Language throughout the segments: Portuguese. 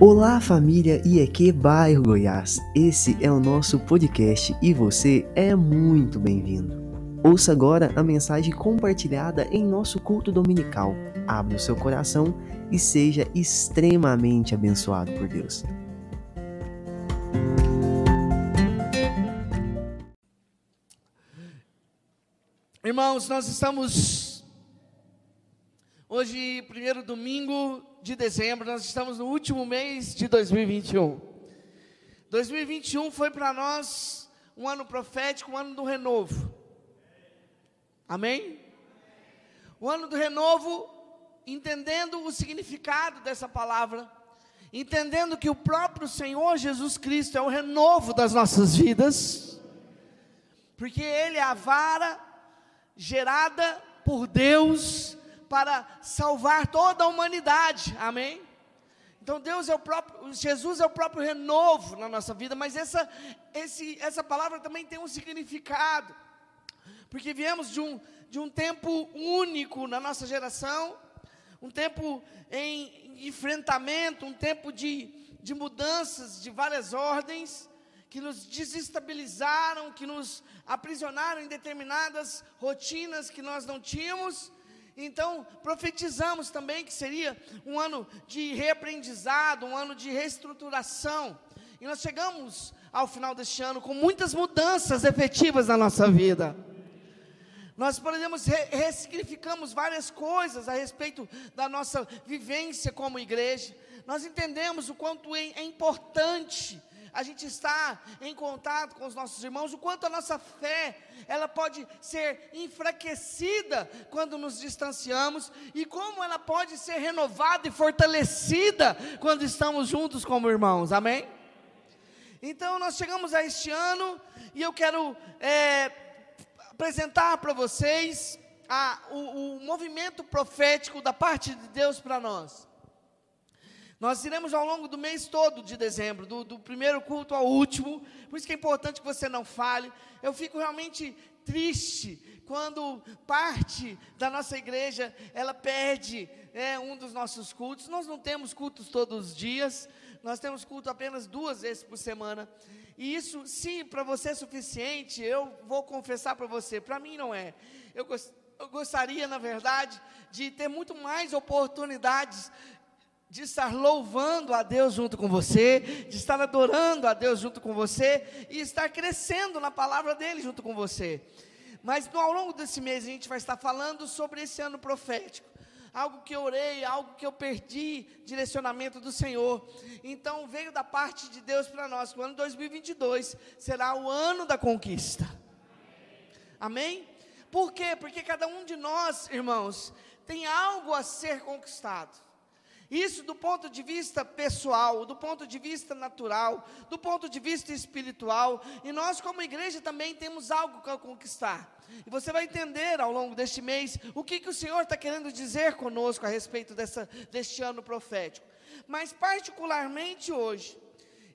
Olá família IEQ Bairro Goiás, esse é o nosso podcast e você é muito bem-vindo. Ouça agora a mensagem compartilhada em nosso culto dominical. Abra o seu coração e seja extremamente abençoado por Deus. Irmãos, nós estamos hoje, primeiro domingo de dezembro, nós estamos no último mês de 2021. 2021 foi para nós um ano profético, um ano do renovo. Amém? O ano do renovo, entendendo o significado dessa palavra, entendendo que o próprio Senhor Jesus Cristo é o renovo das nossas vidas, porque Ele é a vara gerada por Deus para salvar toda a humanidade. Amém? Então Deus é o próprio, Jesus é o próprio renovo na nossa vida, mas essa, esse, essa palavra também tem um significado, porque viemos de um, de um tempo único na nossa geração, um tempo em enfrentamento, um tempo de, de mudanças de várias ordens, que nos desestabilizaram, que nos aprisionaram em determinadas rotinas que nós não tínhamos. Então, profetizamos também que seria um ano de reaprendizado, um ano de reestruturação. E nós chegamos ao final deste ano com muitas mudanças efetivas na nossa vida. Nós, por exemplo, ressignificamos várias coisas a respeito da nossa vivência como igreja. Nós entendemos o quanto é, é importante a gente está em contato com os nossos irmãos, o quanto a nossa fé, ela pode ser enfraquecida quando nos distanciamos e como ela pode ser renovada e fortalecida quando estamos juntos como irmãos. Amém? Então nós chegamos a este ano e eu quero é, apresentar para vocês a, o, o movimento profético da parte de Deus para nós. Nós iremos ao longo do mês todo de dezembro, do, do, primeiro culto ao último, por isso que é importante que você não fale. Eu fico realmente triste quando parte da nossa igreja ela perde é, um dos nossos cultos. Nós não temos cultos todos os dias, nós temos culto apenas duas vezes por semana. E isso, sim, para você é suficiente, eu vou confessar para você, para mim não é. Eu, eu gostaria, na verdade, de ter muito mais oportunidades de estar louvando a Deus junto com você, de estar adorando a Deus junto com você e estar crescendo na palavra dele junto com você. Mas ao longo desse mês a gente vai estar falando sobre esse ano profético. Algo que eu orei, algo que eu perdi, direcionamento do Senhor. Então veio da parte de Deus para nós que o ano 2022 será o ano da conquista. Amém? Por quê? Porque cada um de nós, irmãos, tem algo a ser conquistado. Isso do ponto de vista pessoal, do ponto de vista natural, do ponto de vista espiritual, e nós, como igreja, também temos algo a conquistar. E você vai entender ao longo deste mês o que, que o Senhor está querendo dizer conosco a respeito dessa, deste ano profético. Mas, particularmente hoje,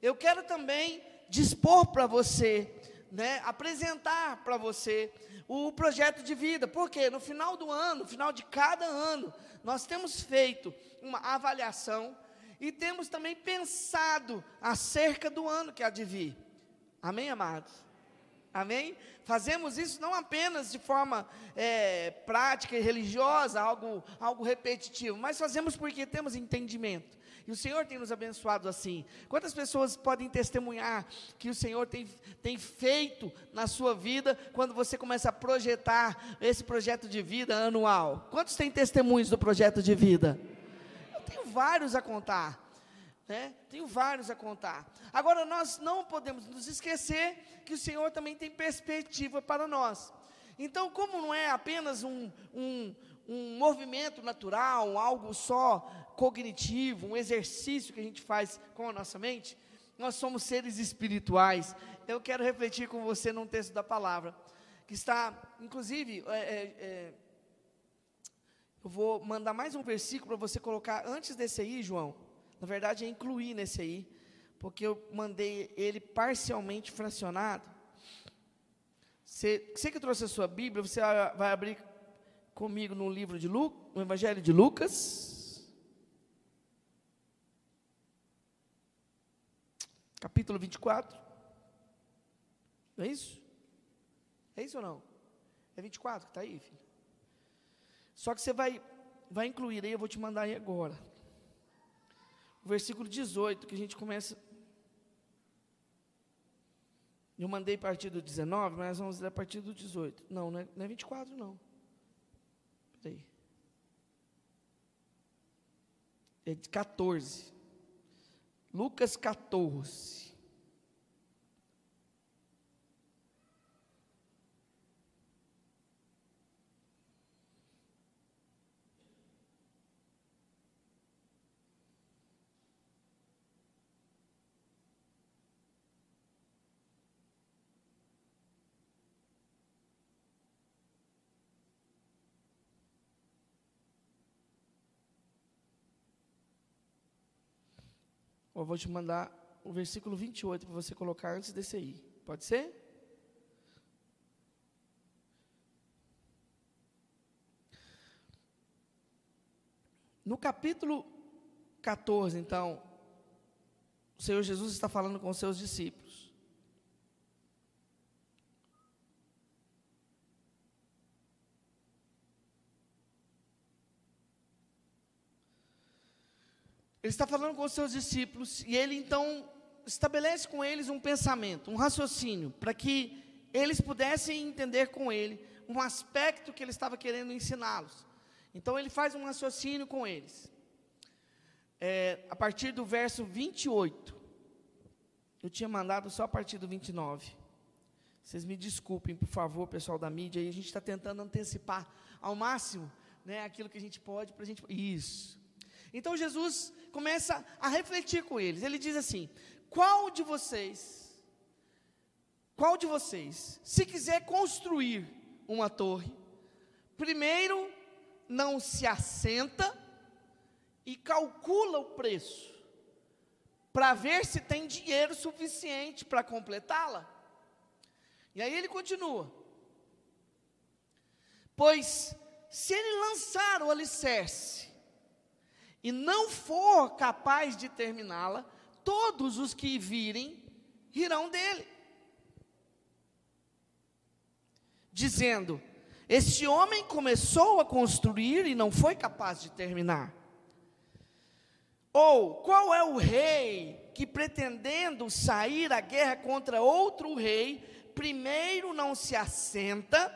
eu quero também dispor para você, né, apresentar para você o projeto de vida, porque no final do ano, no final de cada ano, nós temos feito uma avaliação e temos também pensado acerca do ano que há de vir. Amém, amados? Amém? Fazemos isso não apenas de forma é, prática e religiosa, algo, algo repetitivo, mas fazemos porque temos entendimento. E o Senhor tem nos abençoado assim. Quantas pessoas podem testemunhar que o Senhor tem, tem feito na sua vida quando você começa a projetar esse projeto de vida anual? Quantos têm testemunhos do projeto de vida? Eu tenho vários a contar. Né? Tenho vários a contar. Agora, nós não podemos nos esquecer que o Senhor também tem perspectiva para nós. Então, como não é apenas um, um, um movimento natural, algo só cognitivo, um exercício que a gente faz com a nossa mente, nós somos seres espirituais. Eu quero refletir com você num texto da palavra, que está, inclusive, é, é, é, eu vou mandar mais um versículo para você colocar antes desse aí, João. Na verdade, é incluir nesse aí, porque eu mandei ele parcialmente fracionado. Você, você que trouxe a sua Bíblia, você vai abrir comigo no livro de Lu, no Evangelho de Lucas. capítulo 24. Não é isso? É isso ou não? É 24 que está aí, filho? Só que você vai, vai incluir aí, eu vou te mandar aí agora. Versículo 18, que a gente começa. Eu mandei partir do 19, mas vamos ler a partir do 18. Não, não é, não é 24, não. Peraí. É de 14. Lucas 14. Eu vou te mandar o versículo 28 para você colocar antes desse aí. Pode ser? No capítulo 14, então, o Senhor Jesus está falando com os seus discípulos. Ele está falando com os seus discípulos e ele então estabelece com eles um pensamento, um raciocínio, para que eles pudessem entender com ele um aspecto que ele estava querendo ensiná-los. Então ele faz um raciocínio com eles. É, a partir do verso 28. Eu tinha mandado só a partir do 29. Vocês me desculpem, por favor, pessoal da mídia, a gente está tentando antecipar ao máximo né, aquilo que a gente pode para a gente. Isso. Então Jesus começa a refletir com eles. Ele diz assim: qual de vocês, qual de vocês, se quiser construir uma torre, primeiro não se assenta e calcula o preço, para ver se tem dinheiro suficiente para completá-la? E aí ele continua: pois se ele lançar o alicerce, e não for capaz de terminá-la, todos os que virem rirão dele. Dizendo: Este homem começou a construir e não foi capaz de terminar. Ou qual é o rei que, pretendendo sair à guerra contra outro rei, primeiro não se assenta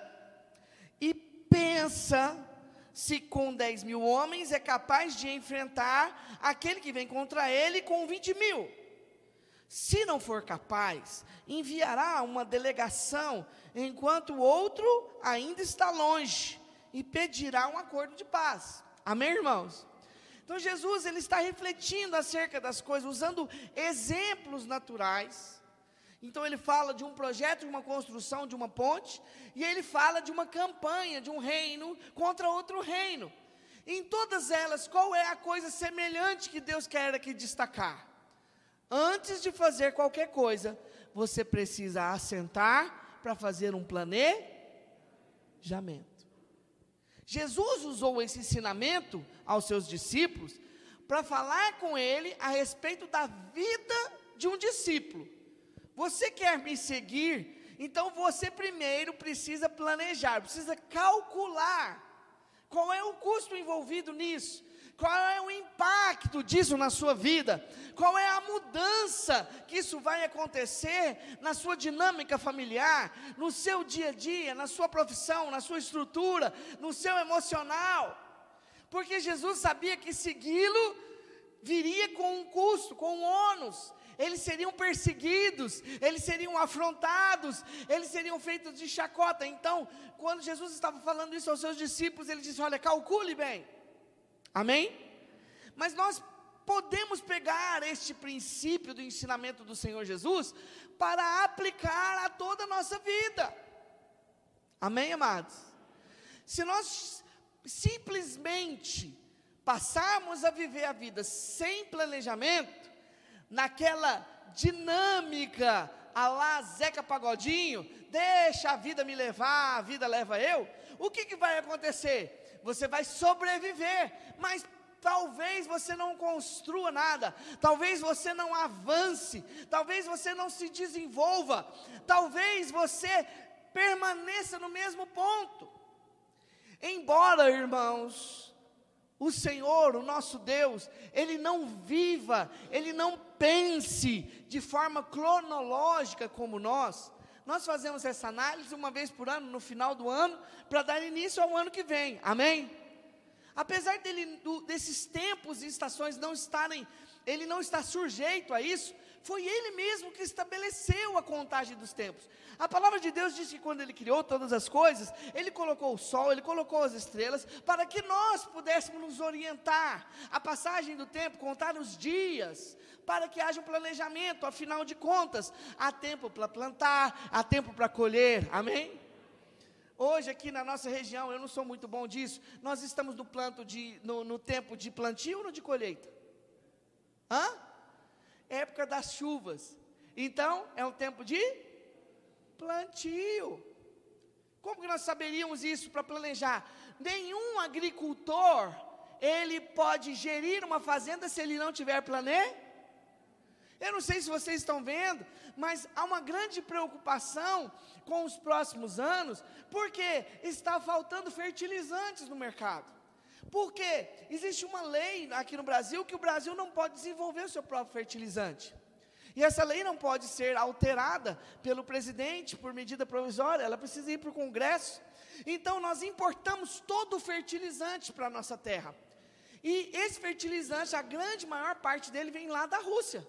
e pensa se com 10 mil homens é capaz de enfrentar aquele que vem contra ele com 20 mil. Se não for capaz, enviará uma delegação, enquanto o outro ainda está longe, e pedirá um acordo de paz. Amém, irmãos? Então Jesus ele está refletindo acerca das coisas, usando exemplos naturais então ele fala de um projeto, de uma construção de uma ponte, e ele fala de uma campanha de um reino contra outro reino. Em todas elas, qual é a coisa semelhante que Deus quer aqui destacar? Antes de fazer qualquer coisa, você precisa assentar para fazer um planejamento. Jesus usou esse ensinamento aos seus discípulos para falar com ele a respeito da vida de um discípulo. Você quer me seguir? Então você primeiro precisa planejar, precisa calcular qual é o custo envolvido nisso, qual é o impacto disso na sua vida, qual é a mudança que isso vai acontecer na sua dinâmica familiar, no seu dia a dia, na sua profissão, na sua estrutura, no seu emocional. Porque Jesus sabia que segui-lo viria com um custo, com um ônus eles seriam perseguidos, eles seriam afrontados, eles seriam feitos de chacota. Então, quando Jesus estava falando isso aos seus discípulos, ele disse: Olha, calcule bem, amém? Mas nós podemos pegar este princípio do ensinamento do Senhor Jesus para aplicar a toda a nossa vida, amém, amados? Se nós simplesmente passarmos a viver a vida sem planejamento, naquela dinâmica a lá Zeca Pagodinho, deixa a vida me levar, a vida leva eu, o que, que vai acontecer? Você vai sobreviver, mas tal talvez você não construa nada, talvez você não avance, talvez você não se desenvolva, talvez você permaneça no mesmo ponto. Embora, irmãos, o Senhor, o nosso Deus, Ele não viva, Ele não pense de forma cronológica como nós. Nós fazemos essa análise uma vez por ano, no final do ano, para dar início ao ano que vem, amém? Apesar dele, do, desses tempos e estações não estarem, ele não está sujeito a isso, foi ele mesmo que estabeleceu a contagem dos tempos. A palavra de Deus diz que quando ele criou todas as coisas, ele colocou o sol, ele colocou as estrelas, para que nós pudéssemos nos orientar. A passagem do tempo, contar os dias, para que haja um planejamento, afinal de contas, há tempo para plantar, há tempo para colher, amém? Hoje aqui na nossa região, eu não sou muito bom disso, nós estamos no, planto de, no, no tempo de plantio ou de colheita? Hã? época das chuvas. Então, é um tempo de plantio. Como que nós saberíamos isso para planejar? Nenhum agricultor, ele pode gerir uma fazenda se ele não tiver planejamento. Eu não sei se vocês estão vendo, mas há uma grande preocupação com os próximos anos, porque está faltando fertilizantes no mercado. Porque existe uma lei aqui no Brasil que o Brasil não pode desenvolver o seu próprio fertilizante. E essa lei não pode ser alterada pelo presidente por medida provisória, ela precisa ir para o Congresso. Então nós importamos todo o fertilizante para a nossa terra. E esse fertilizante, a grande maior parte dele vem lá da Rússia.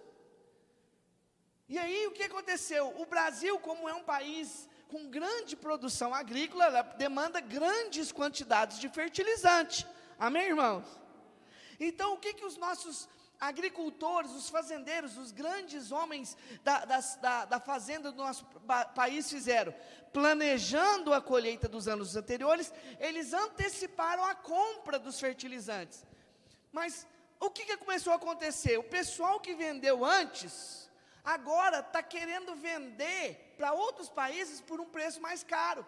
E aí o que aconteceu? O Brasil, como é um país com grande produção agrícola, demanda grandes quantidades de fertilizante. Amém, irmãos? Então, o que, que os nossos agricultores, os fazendeiros, os grandes homens da, da, da fazenda do nosso país fizeram? Planejando a colheita dos anos anteriores, eles anteciparam a compra dos fertilizantes. Mas o que, que começou a acontecer? O pessoal que vendeu antes, agora está querendo vender para outros países por um preço mais caro.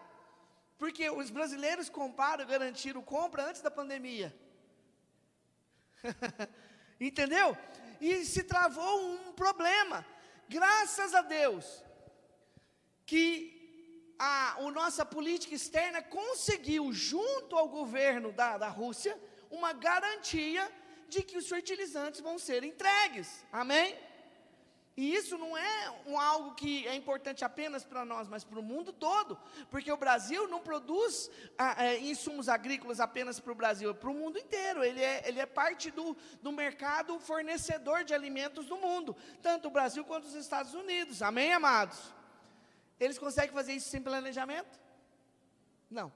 Porque os brasileiros compraram, garantiram compra antes da pandemia. Entendeu? E se travou um problema. Graças a Deus que a, a nossa política externa conseguiu, junto ao governo da, da Rússia, uma garantia de que os fertilizantes vão ser entregues. Amém? E isso não é um algo que é importante apenas para nós, mas para o mundo todo, porque o Brasil não produz ah, é, insumos agrícolas apenas para o Brasil, é para o mundo inteiro. Ele é, ele é parte do, do mercado fornecedor de alimentos do mundo, tanto o Brasil quanto os Estados Unidos. Amém, amados? Eles conseguem fazer isso sem planejamento? Não.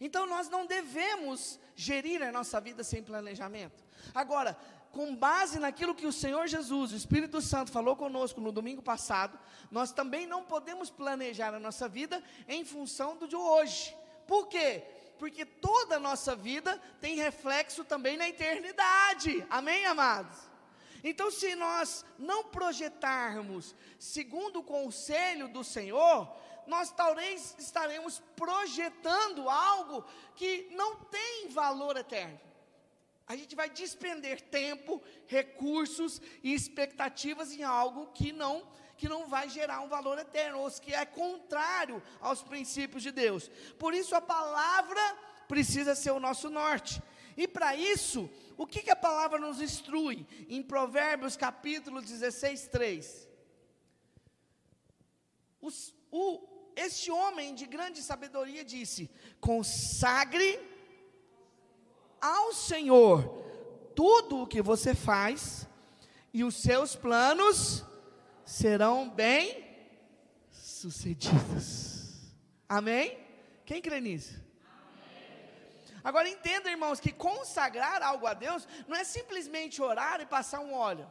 Então nós não devemos gerir a nossa vida sem planejamento. Agora, com base naquilo que o Senhor Jesus, o Espírito Santo, falou conosco no domingo passado, nós também não podemos planejar a nossa vida em função do de hoje. Por quê? Porque toda a nossa vida tem reflexo também na eternidade. Amém, amados? Então, se nós não projetarmos segundo o conselho do Senhor, nós talvez estaremos projetando algo que não tem valor eterno a gente vai despender tempo, recursos e expectativas em algo que não que não vai gerar um valor eterno, ou que é contrário aos princípios de Deus. Por isso a palavra precisa ser o nosso norte. E para isso, o que, que a palavra nos instrui? Em Provérbios capítulo 16, 3. Os, o, este homem de grande sabedoria disse: consagre ao Senhor tudo o que você faz, e os seus planos serão bem sucedidos. Amém? Quem crê nisso? Agora entenda, irmãos, que consagrar algo a Deus não é simplesmente orar e passar um óleo.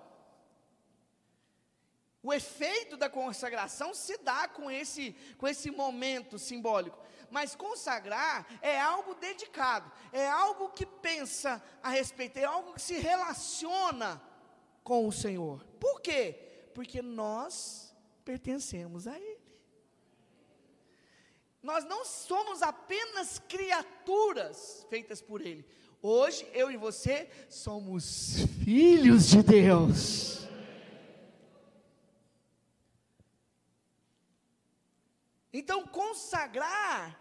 O efeito da consagração se dá com esse, com esse momento simbólico mas consagrar é algo dedicado, é algo que pensa a respeito, é algo que se relaciona com o Senhor. Por quê? Porque nós pertencemos a Ele. Nós não somos apenas criaturas feitas por Ele. Hoje, eu e você somos filhos de Deus. Então, consagrar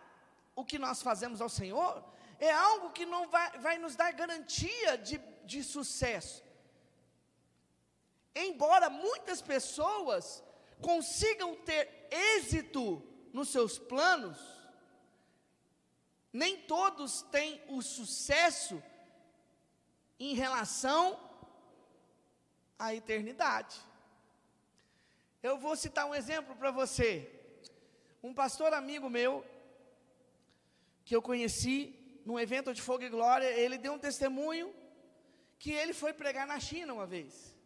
o que nós fazemos ao Senhor é algo que não vai, vai nos dar garantia de, de sucesso. Embora muitas pessoas consigam ter êxito nos seus planos, nem todos têm o sucesso em relação à eternidade. Eu vou citar um exemplo para você. Um pastor amigo meu, que eu conheci num evento de Fogo e Glória, ele deu um testemunho que ele foi pregar na China uma vez.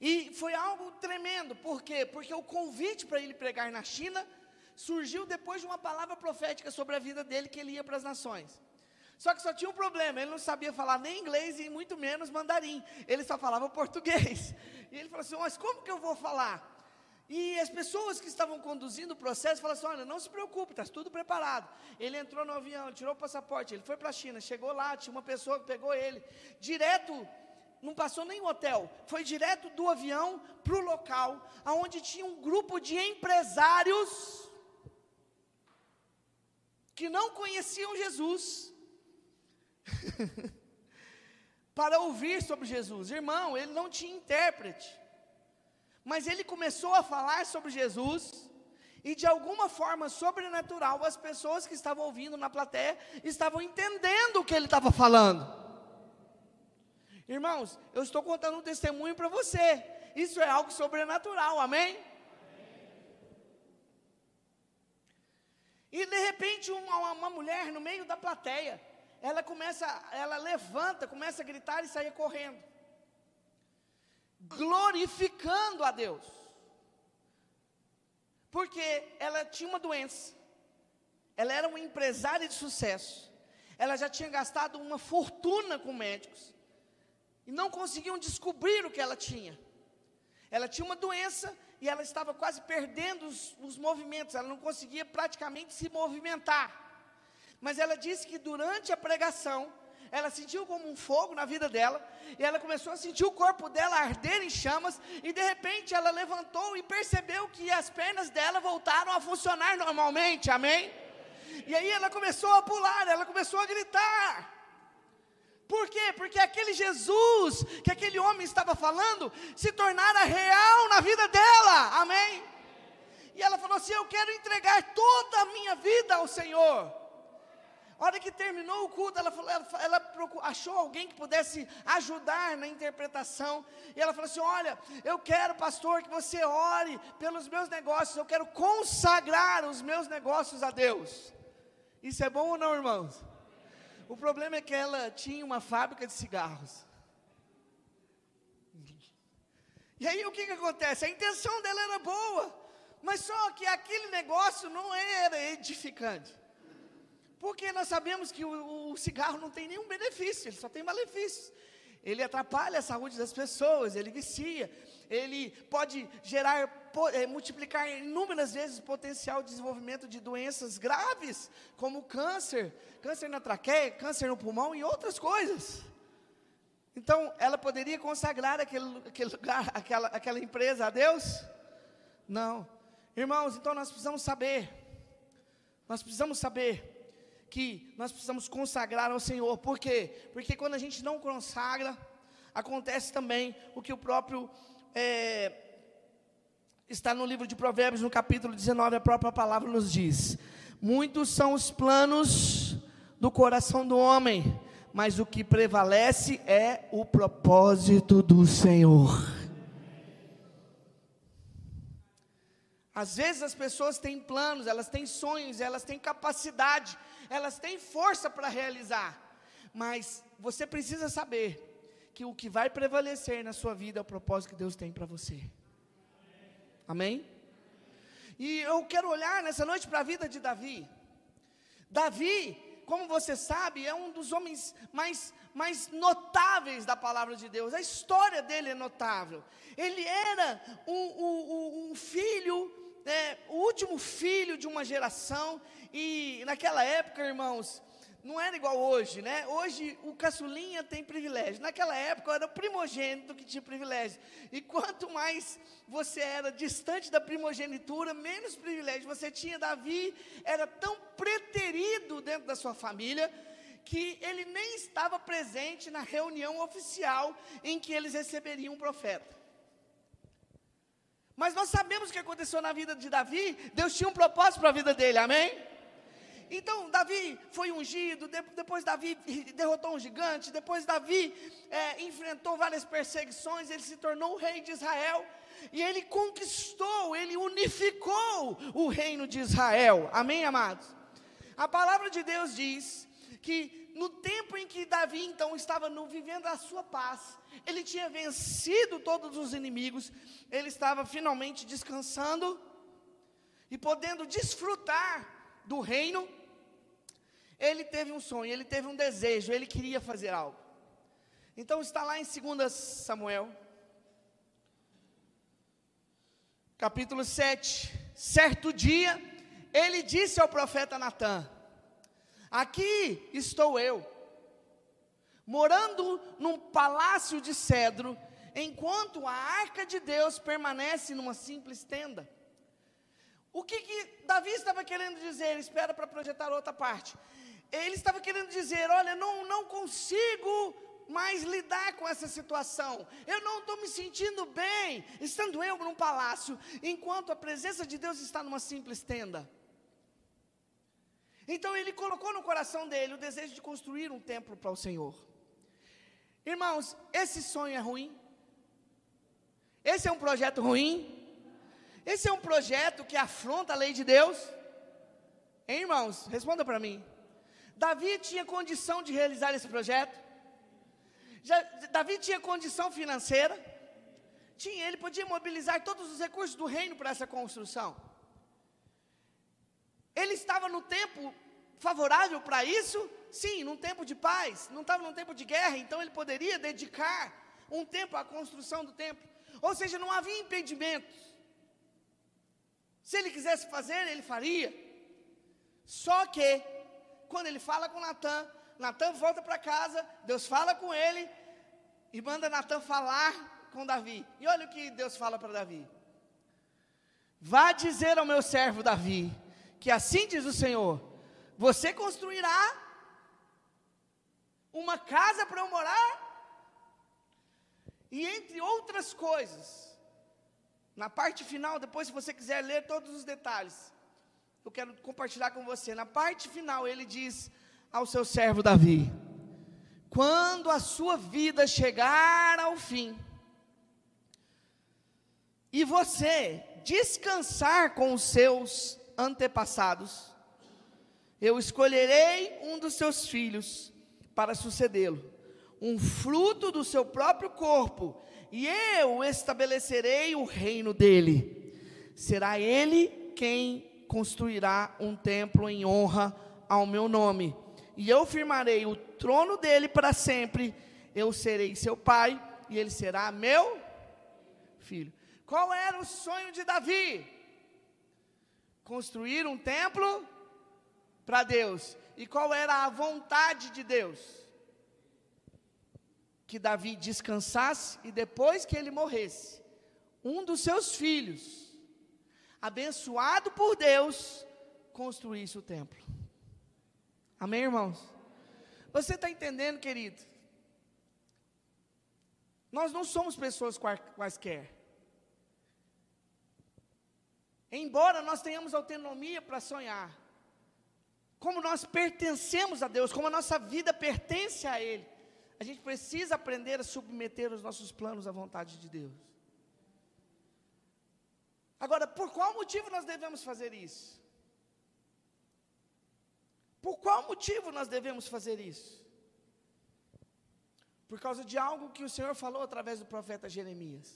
E foi algo tremendo, por quê? Porque o convite para ele pregar na China surgiu depois de uma palavra profética sobre a vida dele que ele ia para as nações. Só que só tinha um problema, ele não sabia falar nem inglês e muito menos mandarim. Ele só falava português. E ele falou assim: "Mas como que eu vou falar?" E as pessoas que estavam conduzindo o processo falaram assim: olha, não se preocupe, está tudo preparado. Ele entrou no avião, tirou o passaporte, ele foi para a China, chegou lá, tinha uma pessoa que pegou ele, direto, não passou nem hotel, foi direto do avião para o local, onde tinha um grupo de empresários que não conheciam Jesus, para ouvir sobre Jesus. Irmão, ele não tinha intérprete. Mas ele começou a falar sobre Jesus, e de alguma forma sobrenatural, as pessoas que estavam ouvindo na plateia estavam entendendo o que ele estava falando. Irmãos, eu estou contando um testemunho para você. Isso é algo sobrenatural, amém? E de repente uma, uma mulher no meio da plateia, ela começa, ela levanta, começa a gritar e sair correndo glorificando a Deus. Porque ela tinha uma doença, ela era uma empresária de sucesso, ela já tinha gastado uma fortuna com médicos, e não conseguiam descobrir o que ela tinha. Ela tinha uma doença e ela estava quase perdendo os, os movimentos, ela não conseguia praticamente se movimentar. Mas ela disse que durante a pregação, ela sentiu como um fogo na vida dela, e ela começou a sentir o corpo dela arder em chamas, e de repente ela levantou e percebeu que as pernas dela voltaram a funcionar normalmente, amém? E aí ela começou a pular, ela começou a gritar. Por quê? Porque aquele Jesus que aquele homem estava falando se tornara real na vida dela, amém? E ela falou assim: Eu quero entregar toda a minha vida ao Senhor. A hora que terminou o culto, ela, falou, ela, ela procurou, achou alguém que pudesse ajudar na interpretação. E ela falou assim: Olha, eu quero, pastor, que você ore pelos meus negócios. Eu quero consagrar os meus negócios a Deus. Isso é bom ou não, irmãos? O problema é que ela tinha uma fábrica de cigarros. E aí o que, que acontece? A intenção dela era boa, mas só que aquele negócio não era edificante. Porque nós sabemos que o, o cigarro não tem nenhum benefício, ele só tem malefícios. Ele atrapalha a saúde das pessoas, ele vicia, ele pode gerar, é, multiplicar inúmeras vezes o potencial de desenvolvimento de doenças graves, como câncer, câncer na traqueia, câncer no pulmão e outras coisas. Então, ela poderia consagrar aquele, aquele lugar, aquela, aquela empresa a Deus? Não. Irmãos, então nós precisamos saber, nós precisamos saber que nós precisamos consagrar ao Senhor. Por quê? Porque quando a gente não consagra, acontece também o que o próprio é, está no livro de Provérbios, no capítulo 19, a própria palavra nos diz: Muitos são os planos do coração do homem, mas o que prevalece é o propósito do Senhor. Às vezes as pessoas têm planos, elas têm sonhos, elas têm capacidade, elas têm força para realizar, mas você precisa saber que o que vai prevalecer na sua vida é o propósito que Deus tem para você. Amém? E eu quero olhar nessa noite para a vida de Davi. Davi, como você sabe, é um dos homens mais, mais notáveis da palavra de Deus. A história dele é notável. Ele era um, um, um filho, é, o último filho de uma geração, e naquela época, irmãos, não era igual hoje, né? Hoje o caçulinha tem privilégio. Naquela época era o primogênito que tinha privilégio. E quanto mais você era distante da primogenitura, menos privilégio você tinha. Davi era tão preterido dentro da sua família que ele nem estava presente na reunião oficial em que eles receberiam um profeta. Mas nós sabemos o que aconteceu na vida de Davi. Deus tinha um propósito para a vida dele, amém? Então, Davi foi ungido, depois Davi derrotou um gigante, depois Davi é, enfrentou várias perseguições, ele se tornou o rei de Israel, e ele conquistou, ele unificou o reino de Israel, amém, amados? A palavra de Deus diz que no tempo em que Davi então estava no, vivendo a sua paz, ele tinha vencido todos os inimigos, ele estava finalmente descansando e podendo desfrutar do reino ele teve um sonho, ele teve um desejo, ele queria fazer algo. Então está lá em 2 Samuel, capítulo 7. Certo dia, ele disse ao profeta Natã: Aqui estou eu, morando num palácio de cedro, enquanto a arca de Deus permanece numa simples tenda. O que, que Davi estava querendo dizer? Espera para projetar outra parte ele estava querendo dizer: olha, não, não consigo mais lidar com essa situação. Eu não estou me sentindo bem, estando eu num palácio, enquanto a presença de Deus está numa simples tenda. Então ele colocou no coração dele o desejo de construir um templo para o Senhor. Irmãos, esse sonho é ruim? Esse é um projeto ruim? Esse é um projeto que afronta a lei de Deus? Hein, irmãos? Responda para mim. Davi tinha condição de realizar esse projeto. Já, Davi tinha condição financeira. Tinha, ele podia mobilizar todos os recursos do reino para essa construção. Ele estava no tempo favorável para isso? Sim, num tempo de paz, não estava num tempo de guerra, então ele poderia dedicar um tempo à construção do templo. Ou seja, não havia impedimentos. Se ele quisesse fazer, ele faria. Só que quando ele fala com Natan, Natan volta para casa, Deus fala com ele e manda Natan falar com Davi. E olha o que Deus fala para Davi: Vá dizer ao meu servo Davi, que assim diz o Senhor: Você construirá uma casa para eu morar? E entre outras coisas, na parte final, depois, se você quiser ler todos os detalhes, eu quero compartilhar com você. Na parte final, ele diz ao seu servo Davi: Quando a sua vida chegar ao fim, e você descansar com os seus antepassados, eu escolherei um dos seus filhos para sucedê-lo, um fruto do seu próprio corpo, e eu estabelecerei o reino dele. Será ele quem construirá um templo em honra ao meu nome, e eu firmarei o trono dele para sempre. Eu serei seu pai, e ele será meu filho. Qual era o sonho de Davi? Construir um templo para Deus. E qual era a vontade de Deus? Que Davi descansasse e depois que ele morresse, um dos seus filhos abençoado por Deus, construísse o templo. Amém, irmãos? Você está entendendo, querido? Nós não somos pessoas quaisquer. Embora nós tenhamos autonomia para sonhar, como nós pertencemos a Deus, como a nossa vida pertence a Ele, a gente precisa aprender a submeter os nossos planos à vontade de Deus. Agora, por qual motivo nós devemos fazer isso? Por qual motivo nós devemos fazer isso? Por causa de algo que o Senhor falou através do profeta Jeremias.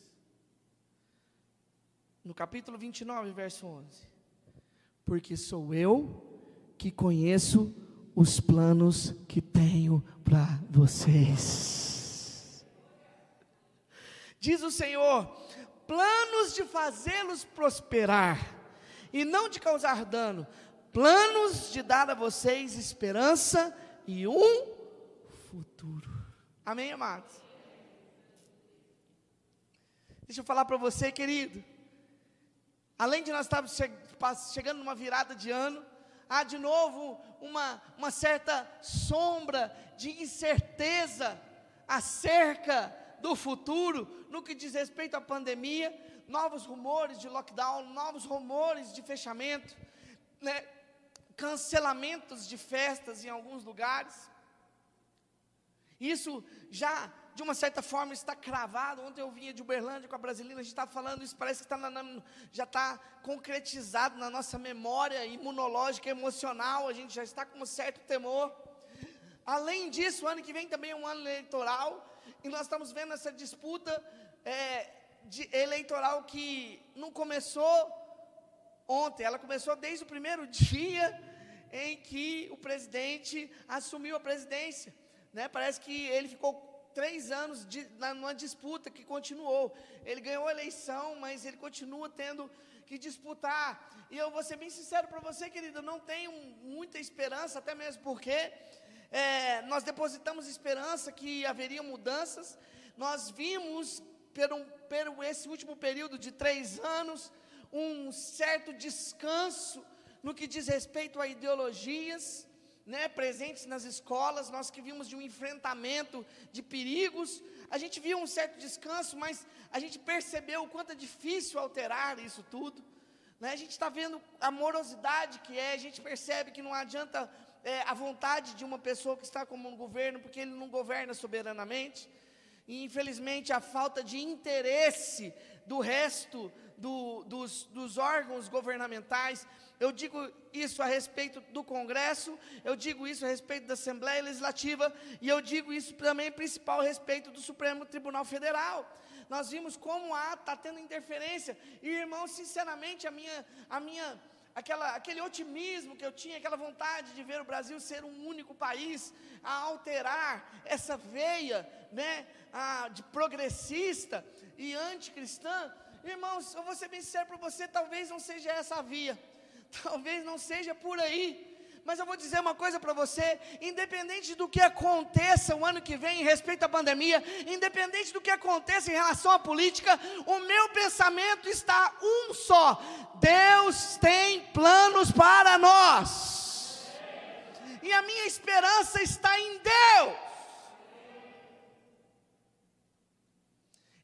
No capítulo 29, verso 11: Porque sou eu que conheço os planos que tenho para vocês. Diz o Senhor: planos de fazê-los prosperar e não de causar dano, planos de dar a vocês esperança e um futuro. Amém, amados? Deixa eu falar para você, querido. Além de nós estarmos chegando numa virada de ano, há de novo uma, uma certa sombra de incerteza acerca do futuro, no que diz respeito à pandemia, novos rumores de lockdown, novos rumores de fechamento, né, cancelamentos de festas em alguns lugares. Isso já, de uma certa forma, está cravado. Ontem eu vinha de Uberlândia com a Brasilina, a gente estava falando, isso parece que está na, já está concretizado na nossa memória imunológica, emocional, a gente já está com um certo temor. Além disso, ano que vem também é um ano eleitoral, e nós estamos vendo essa disputa é, de, eleitoral que não começou ontem, ela começou desde o primeiro dia em que o presidente assumiu a presidência. Né? Parece que ele ficou três anos de, numa disputa que continuou. Ele ganhou a eleição, mas ele continua tendo que disputar. E eu vou ser bem sincero para você, querido, não tenho muita esperança, até mesmo porque é, nós depositamos esperança que haveria mudanças. Nós vimos, pelo, pelo esse último período de três anos, um certo descanso no que diz respeito a ideologias, né, presentes nas escolas, nós que vimos de um enfrentamento de perigos, a gente viu um certo descanso, mas a gente percebeu o quanto é difícil alterar isso tudo. Né? A gente está vendo a morosidade que é, a gente percebe que não adianta é, a vontade de uma pessoa que está como um governo, porque ele não governa soberanamente. E infelizmente a falta de interesse do resto do, dos, dos órgãos governamentais. Eu digo isso a respeito do Congresso, eu digo isso a respeito da Assembleia Legislativa, e eu digo isso também principal a respeito do Supremo Tribunal Federal. Nós vimos como está tendo interferência, e irmão, sinceramente, a minha, a minha aquela, aquele otimismo que eu tinha, aquela vontade de ver o Brasil ser um único país, a alterar essa veia né, a, de progressista e anticristã, irmãos, eu vou ser bem sincero para você, talvez não seja essa a via, talvez não seja por aí, mas eu vou dizer uma coisa para você: independente do que aconteça o ano que vem em respeito à pandemia, independente do que aconteça em relação à política, o meu pensamento está um só: Deus tem planos para nós, e a minha esperança está em Deus.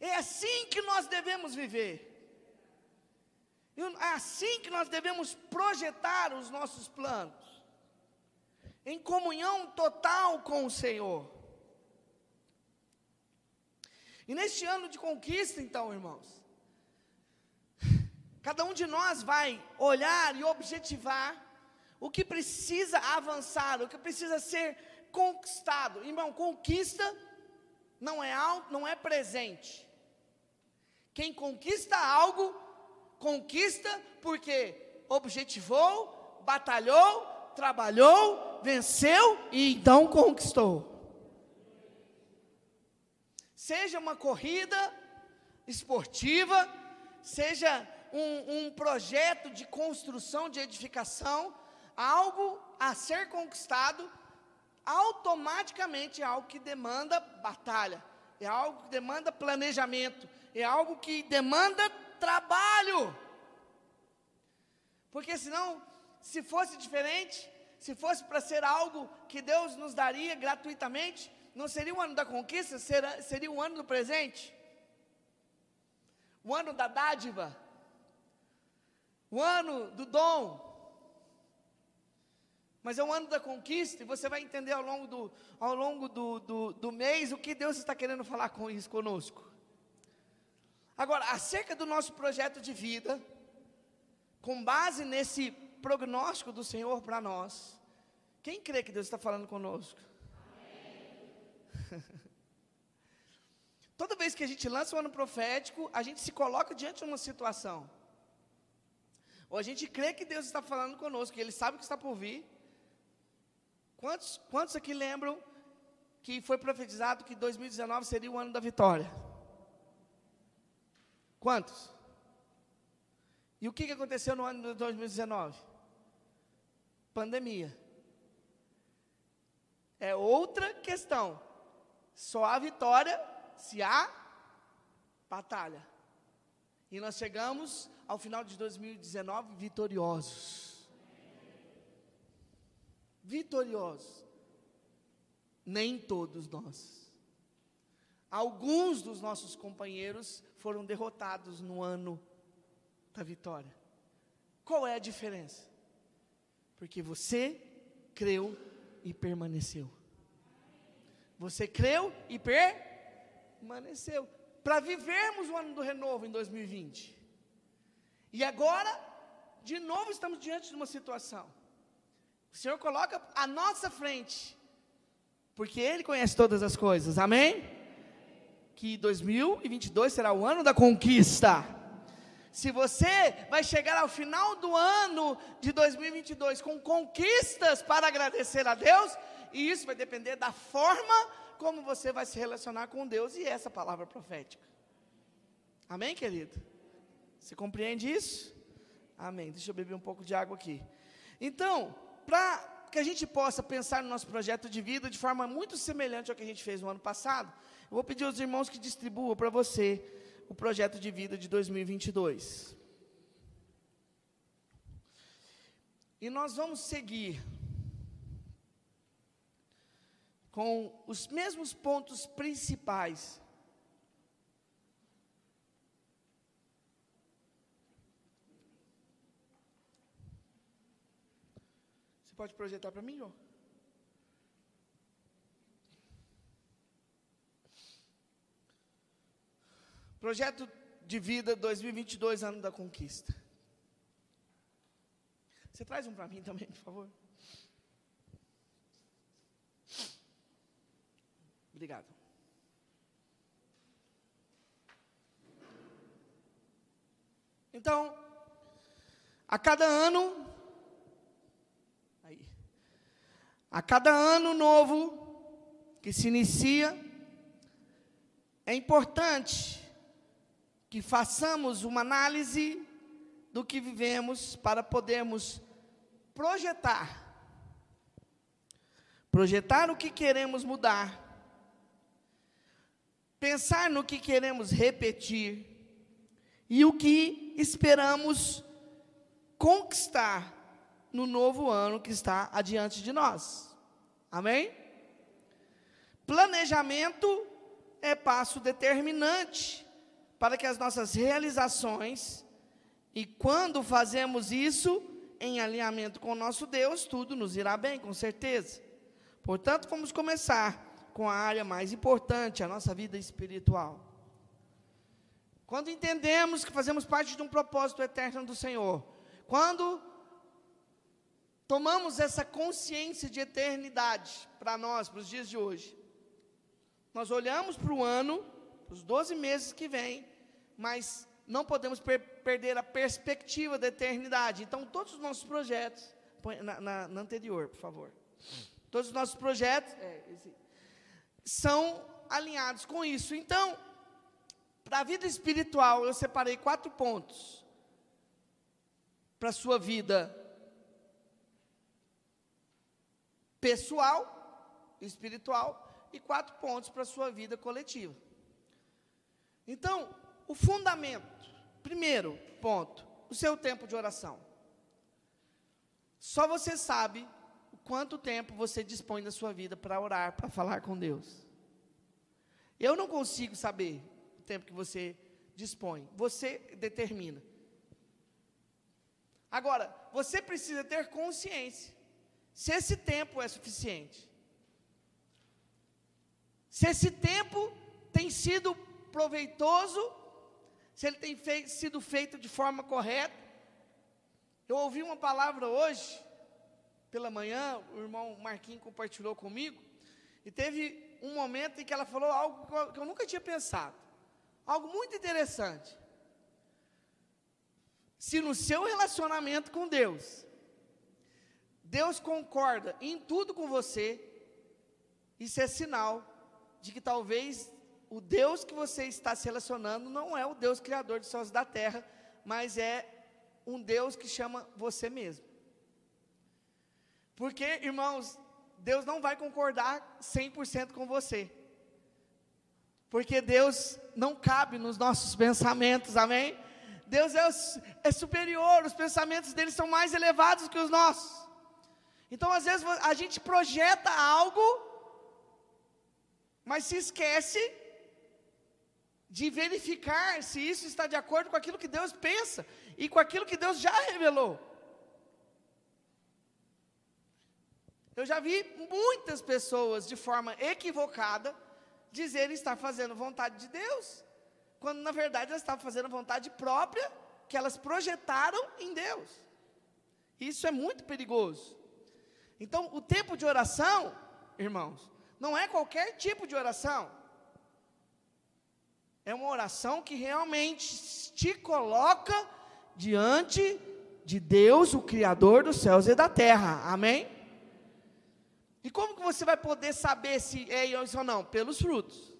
É assim que nós devemos viver. É assim que nós devemos projetar os nossos planos em comunhão total com o Senhor. E neste ano de conquista, então, irmãos, cada um de nós vai olhar e objetivar o que precisa avançar, o que precisa ser conquistado. Irmão, conquista não é algo, não é presente. Quem conquista algo, conquista porque objetivou, batalhou, trabalhou, venceu e então conquistou. Seja uma corrida esportiva, seja um, um projeto de construção, de edificação, algo a ser conquistado, automaticamente é algo que demanda batalha, é algo que demanda planejamento, é algo que demanda trabalho. Porque senão se fosse diferente, se fosse para ser algo que Deus nos daria gratuitamente, não seria o ano da conquista, seria, seria o ano do presente, o ano da dádiva, o ano do dom. Mas é o ano da conquista, e você vai entender ao longo do, ao longo do, do, do mês o que Deus está querendo falar com isso conosco. Agora, acerca do nosso projeto de vida, com base nesse prognóstico do Senhor para nós. Quem crê que Deus está falando conosco? Toda vez que a gente lança um ano profético, a gente se coloca diante de uma situação. Ou a gente crê que Deus está falando conosco, que Ele sabe o que está por vir. Quantos, quantos aqui lembram que foi profetizado que 2019 seria o ano da vitória? Quantos? E o que aconteceu no ano de 2019? pandemia. é outra questão. Só há vitória se há batalha. E nós chegamos ao final de 2019 vitoriosos. Vitoriosos. Nem todos nós. Alguns dos nossos companheiros foram derrotados no ano da vitória. Qual é a diferença? Porque você creu e permaneceu. Você creu e permaneceu. Para vivermos o ano do renovo em 2020. E agora, de novo, estamos diante de uma situação. O Senhor coloca à nossa frente, porque Ele conhece todas as coisas, amém? Que 2022 será o ano da conquista. Se você vai chegar ao final do ano de 2022 com conquistas para agradecer a Deus, e isso vai depender da forma como você vai se relacionar com Deus e essa palavra profética. Amém, querido? Você compreende isso? Amém. Deixa eu beber um pouco de água aqui. Então, para que a gente possa pensar no nosso projeto de vida de forma muito semelhante ao que a gente fez no ano passado, eu vou pedir aos irmãos que distribuam para você o projeto de vida de 2022. E nós vamos seguir com os mesmos pontos principais. Você pode projetar para mim, João? Projeto de vida 2022, ano da conquista. Você traz um para mim também, por favor. Obrigado. Então, a cada ano, aí, a cada ano novo que se inicia, é importante que façamos uma análise do que vivemos para podermos projetar. Projetar o que queremos mudar. Pensar no que queremos repetir. E o que esperamos conquistar no novo ano que está adiante de nós. Amém? Planejamento é passo determinante para que as nossas realizações, e quando fazemos isso em alinhamento com o nosso Deus, tudo nos irá bem, com certeza. Portanto, vamos começar com a área mais importante, a nossa vida espiritual. Quando entendemos que fazemos parte de um propósito eterno do Senhor, quando tomamos essa consciência de eternidade para nós, para os dias de hoje, nós olhamos para o ano, para os 12 meses que vêm, mas não podemos per perder a perspectiva da eternidade. Então, todos os nossos projetos, na, na, na anterior, por favor. Todos os nossos projetos é, esse, são alinhados com isso. Então, para a vida espiritual, eu separei quatro pontos para a sua vida pessoal, espiritual, e quatro pontos para a sua vida coletiva. Então, o fundamento, primeiro ponto, o seu tempo de oração. Só você sabe o quanto tempo você dispõe da sua vida para orar, para falar com Deus. Eu não consigo saber o tempo que você dispõe, você determina. Agora, você precisa ter consciência se esse tempo é suficiente. Se esse tempo tem sido proveitoso se ele tem sido feito de forma correta. Eu ouvi uma palavra hoje, pela manhã, o irmão Marquinhos compartilhou comigo, e teve um momento em que ela falou algo que eu nunca tinha pensado, algo muito interessante. Se no seu relacionamento com Deus, Deus concorda em tudo com você, isso é sinal de que talvez o Deus que você está se relacionando não é o Deus criador dos céus da terra, mas é um Deus que chama você mesmo. Porque, irmãos, Deus não vai concordar 100% com você. Porque Deus não cabe nos nossos pensamentos, amém? Deus é, é superior, os pensamentos dele são mais elevados que os nossos. Então, às vezes, a gente projeta algo, mas se esquece de verificar se isso está de acordo com aquilo que Deus pensa e com aquilo que Deus já revelou. Eu já vi muitas pessoas de forma equivocada dizerem estar fazendo vontade de Deus, quando na verdade elas estavam fazendo vontade própria que elas projetaram em Deus. Isso é muito perigoso. Então, o tempo de oração, irmãos, não é qualquer tipo de oração. É uma oração que realmente te coloca diante de Deus, o Criador dos céus e da terra. Amém? E como que você vai poder saber se é isso ou não? Pelos frutos.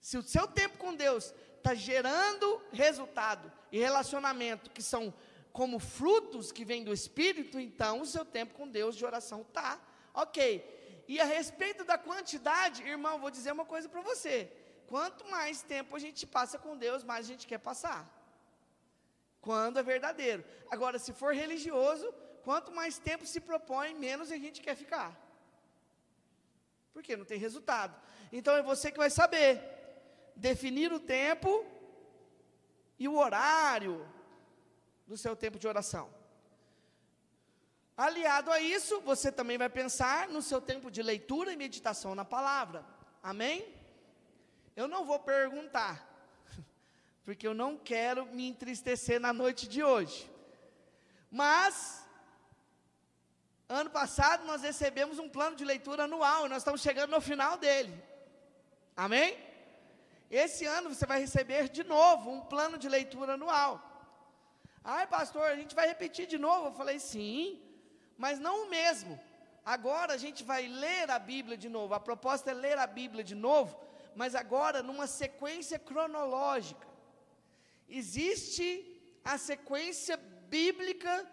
Se o seu tempo com Deus está gerando resultado e relacionamento que são como frutos que vêm do Espírito, então o seu tempo com Deus de oração está ok. E a respeito da quantidade, irmão, vou dizer uma coisa para você. Quanto mais tempo a gente passa com Deus, mais a gente quer passar. Quando é verdadeiro. Agora, se for religioso, quanto mais tempo se propõe, menos a gente quer ficar. Porque não tem resultado. Então é você que vai saber definir o tempo e o horário do seu tempo de oração. Aliado a isso, você também vai pensar no seu tempo de leitura e meditação na palavra. Amém? Eu não vou perguntar, porque eu não quero me entristecer na noite de hoje. Mas Ano passado nós recebemos um plano de leitura anual e nós estamos chegando no final dele. Amém? Esse ano você vai receber de novo um plano de leitura anual. Ai, pastor, a gente vai repetir de novo. Eu falei, sim, mas não o mesmo. Agora a gente vai ler a Bíblia de novo. A proposta é ler a Bíblia de novo, mas agora numa sequência cronológica. Existe a sequência bíblica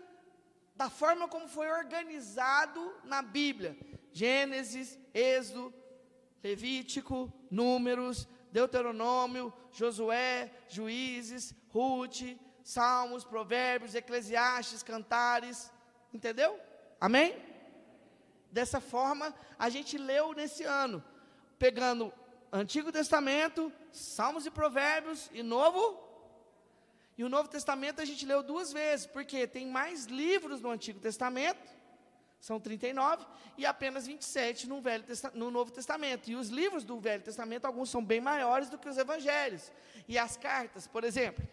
da forma como foi organizado na Bíblia. Gênesis, Êxodo, Levítico, Números, Deuteronômio, Josué, Juízes, Ruth, Salmos, Provérbios, Eclesiastes, Cantares, entendeu? Amém? Dessa forma, a gente leu nesse ano, pegando Antigo Testamento, Salmos e Provérbios e Novo e o Novo Testamento a gente leu duas vezes, porque tem mais livros no Antigo Testamento, são 39, e apenas 27 no, Velho no Novo Testamento. E os livros do Velho Testamento, alguns são bem maiores do que os evangelhos. E as cartas, por exemplo.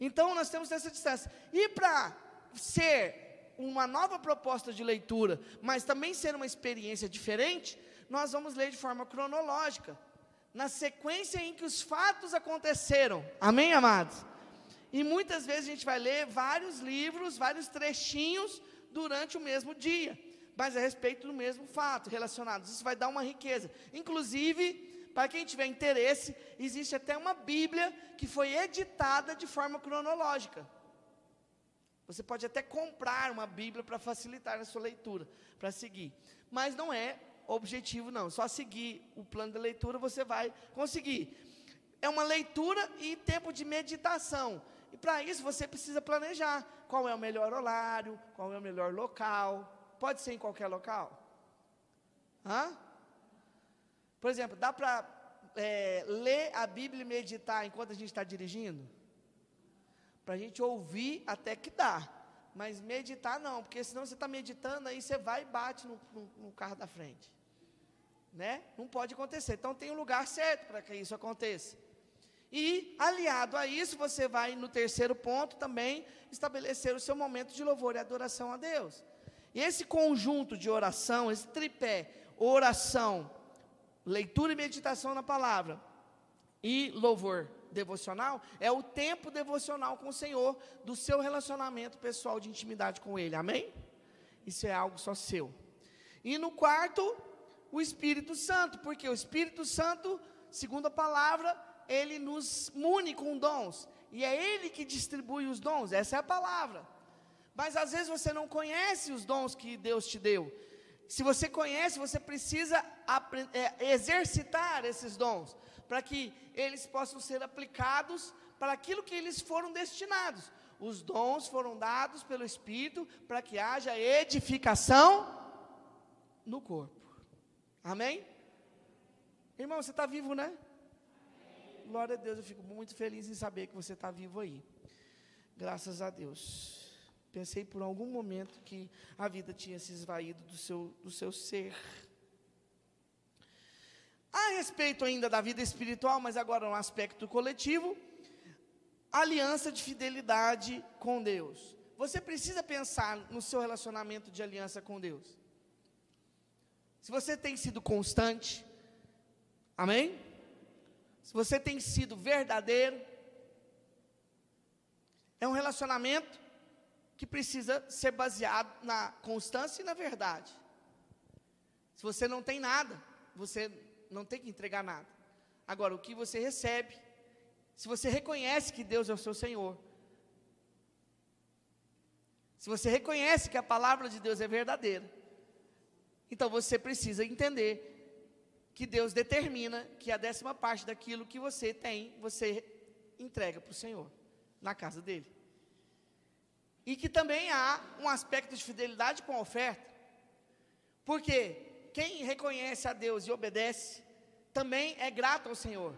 Então, nós temos essa distância. E para ser uma nova proposta de leitura, mas também ser uma experiência diferente, nós vamos ler de forma cronológica, na sequência em que os fatos aconteceram. Amém, amados? E muitas vezes a gente vai ler vários livros, vários trechinhos durante o mesmo dia, mas a respeito do mesmo fato, relacionados. Isso vai dar uma riqueza. Inclusive, para quem tiver interesse, existe até uma Bíblia que foi editada de forma cronológica. Você pode até comprar uma Bíblia para facilitar a sua leitura, para seguir. Mas não é objetivo, não. Só seguir o plano de leitura você vai conseguir. É uma leitura e tempo de meditação. E para isso você precisa planejar qual é o melhor horário, qual é o melhor local. Pode ser em qualquer local? Hã? Por exemplo, dá para é, ler a Bíblia e meditar enquanto a gente está dirigindo? Para a gente ouvir até que dá. Mas meditar não, porque senão você está meditando, aí você vai e bate no, no, no carro da frente. Né? Não pode acontecer. Então tem um lugar certo para que isso aconteça. E, aliado a isso, você vai no terceiro ponto também estabelecer o seu momento de louvor e adoração a Deus. E esse conjunto de oração, esse tripé, oração, leitura e meditação na palavra e louvor devocional, é o tempo devocional com o Senhor do seu relacionamento pessoal de intimidade com Ele. Amém? Isso é algo só seu. E no quarto, o Espírito Santo, porque o Espírito Santo, segundo a palavra, ele nos mune com dons. E é Ele que distribui os dons, essa é a palavra. Mas às vezes você não conhece os dons que Deus te deu. Se você conhece, você precisa é, exercitar esses dons, para que eles possam ser aplicados para aquilo que eles foram destinados. Os dons foram dados pelo Espírito para que haja edificação no corpo. Amém? Irmão, você está vivo, né? Glória a Deus, eu fico muito feliz em saber que você está vivo aí. Graças a Deus. Pensei por algum momento que a vida tinha se esvaído do seu, do seu ser. A respeito ainda da vida espiritual, mas agora no aspecto coletivo, aliança de fidelidade com Deus. Você precisa pensar no seu relacionamento de aliança com Deus. Se você tem sido constante, amém? Se você tem sido verdadeiro, é um relacionamento que precisa ser baseado na constância e na verdade. Se você não tem nada, você não tem que entregar nada. Agora, o que você recebe, se você reconhece que Deus é o seu Senhor, se você reconhece que a palavra de Deus é verdadeira, então você precisa entender que Deus determina que a décima parte daquilo que você tem, você entrega para o Senhor, na casa dele. E que também há um aspecto de fidelidade com a oferta. Porque quem reconhece a Deus e obedece, também é grato ao Senhor.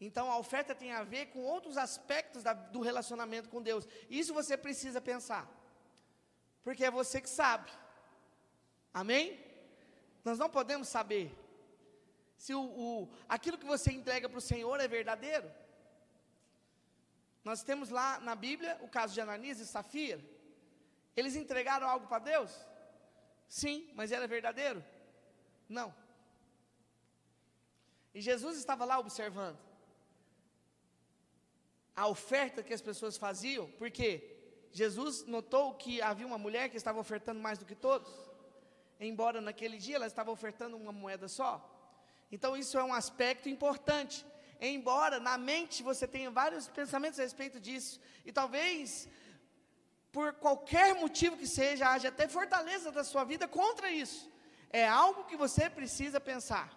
Então a oferta tem a ver com outros aspectos da, do relacionamento com Deus. Isso você precisa pensar. Porque é você que sabe. Amém? Nós não podemos saber se o, o aquilo que você entrega para o Senhor é verdadeiro. Nós temos lá na Bíblia o caso de Ananias e Safira. Eles entregaram algo para Deus? Sim, mas era verdadeiro? Não. E Jesus estava lá observando a oferta que as pessoas faziam, porque Jesus notou que havia uma mulher que estava ofertando mais do que todos, embora naquele dia ela estava ofertando uma moeda só. Então isso é um aspecto importante embora na mente você tenha vários pensamentos a respeito disso, e talvez, por qualquer motivo que seja, haja até fortaleza da sua vida contra isso, é algo que você precisa pensar,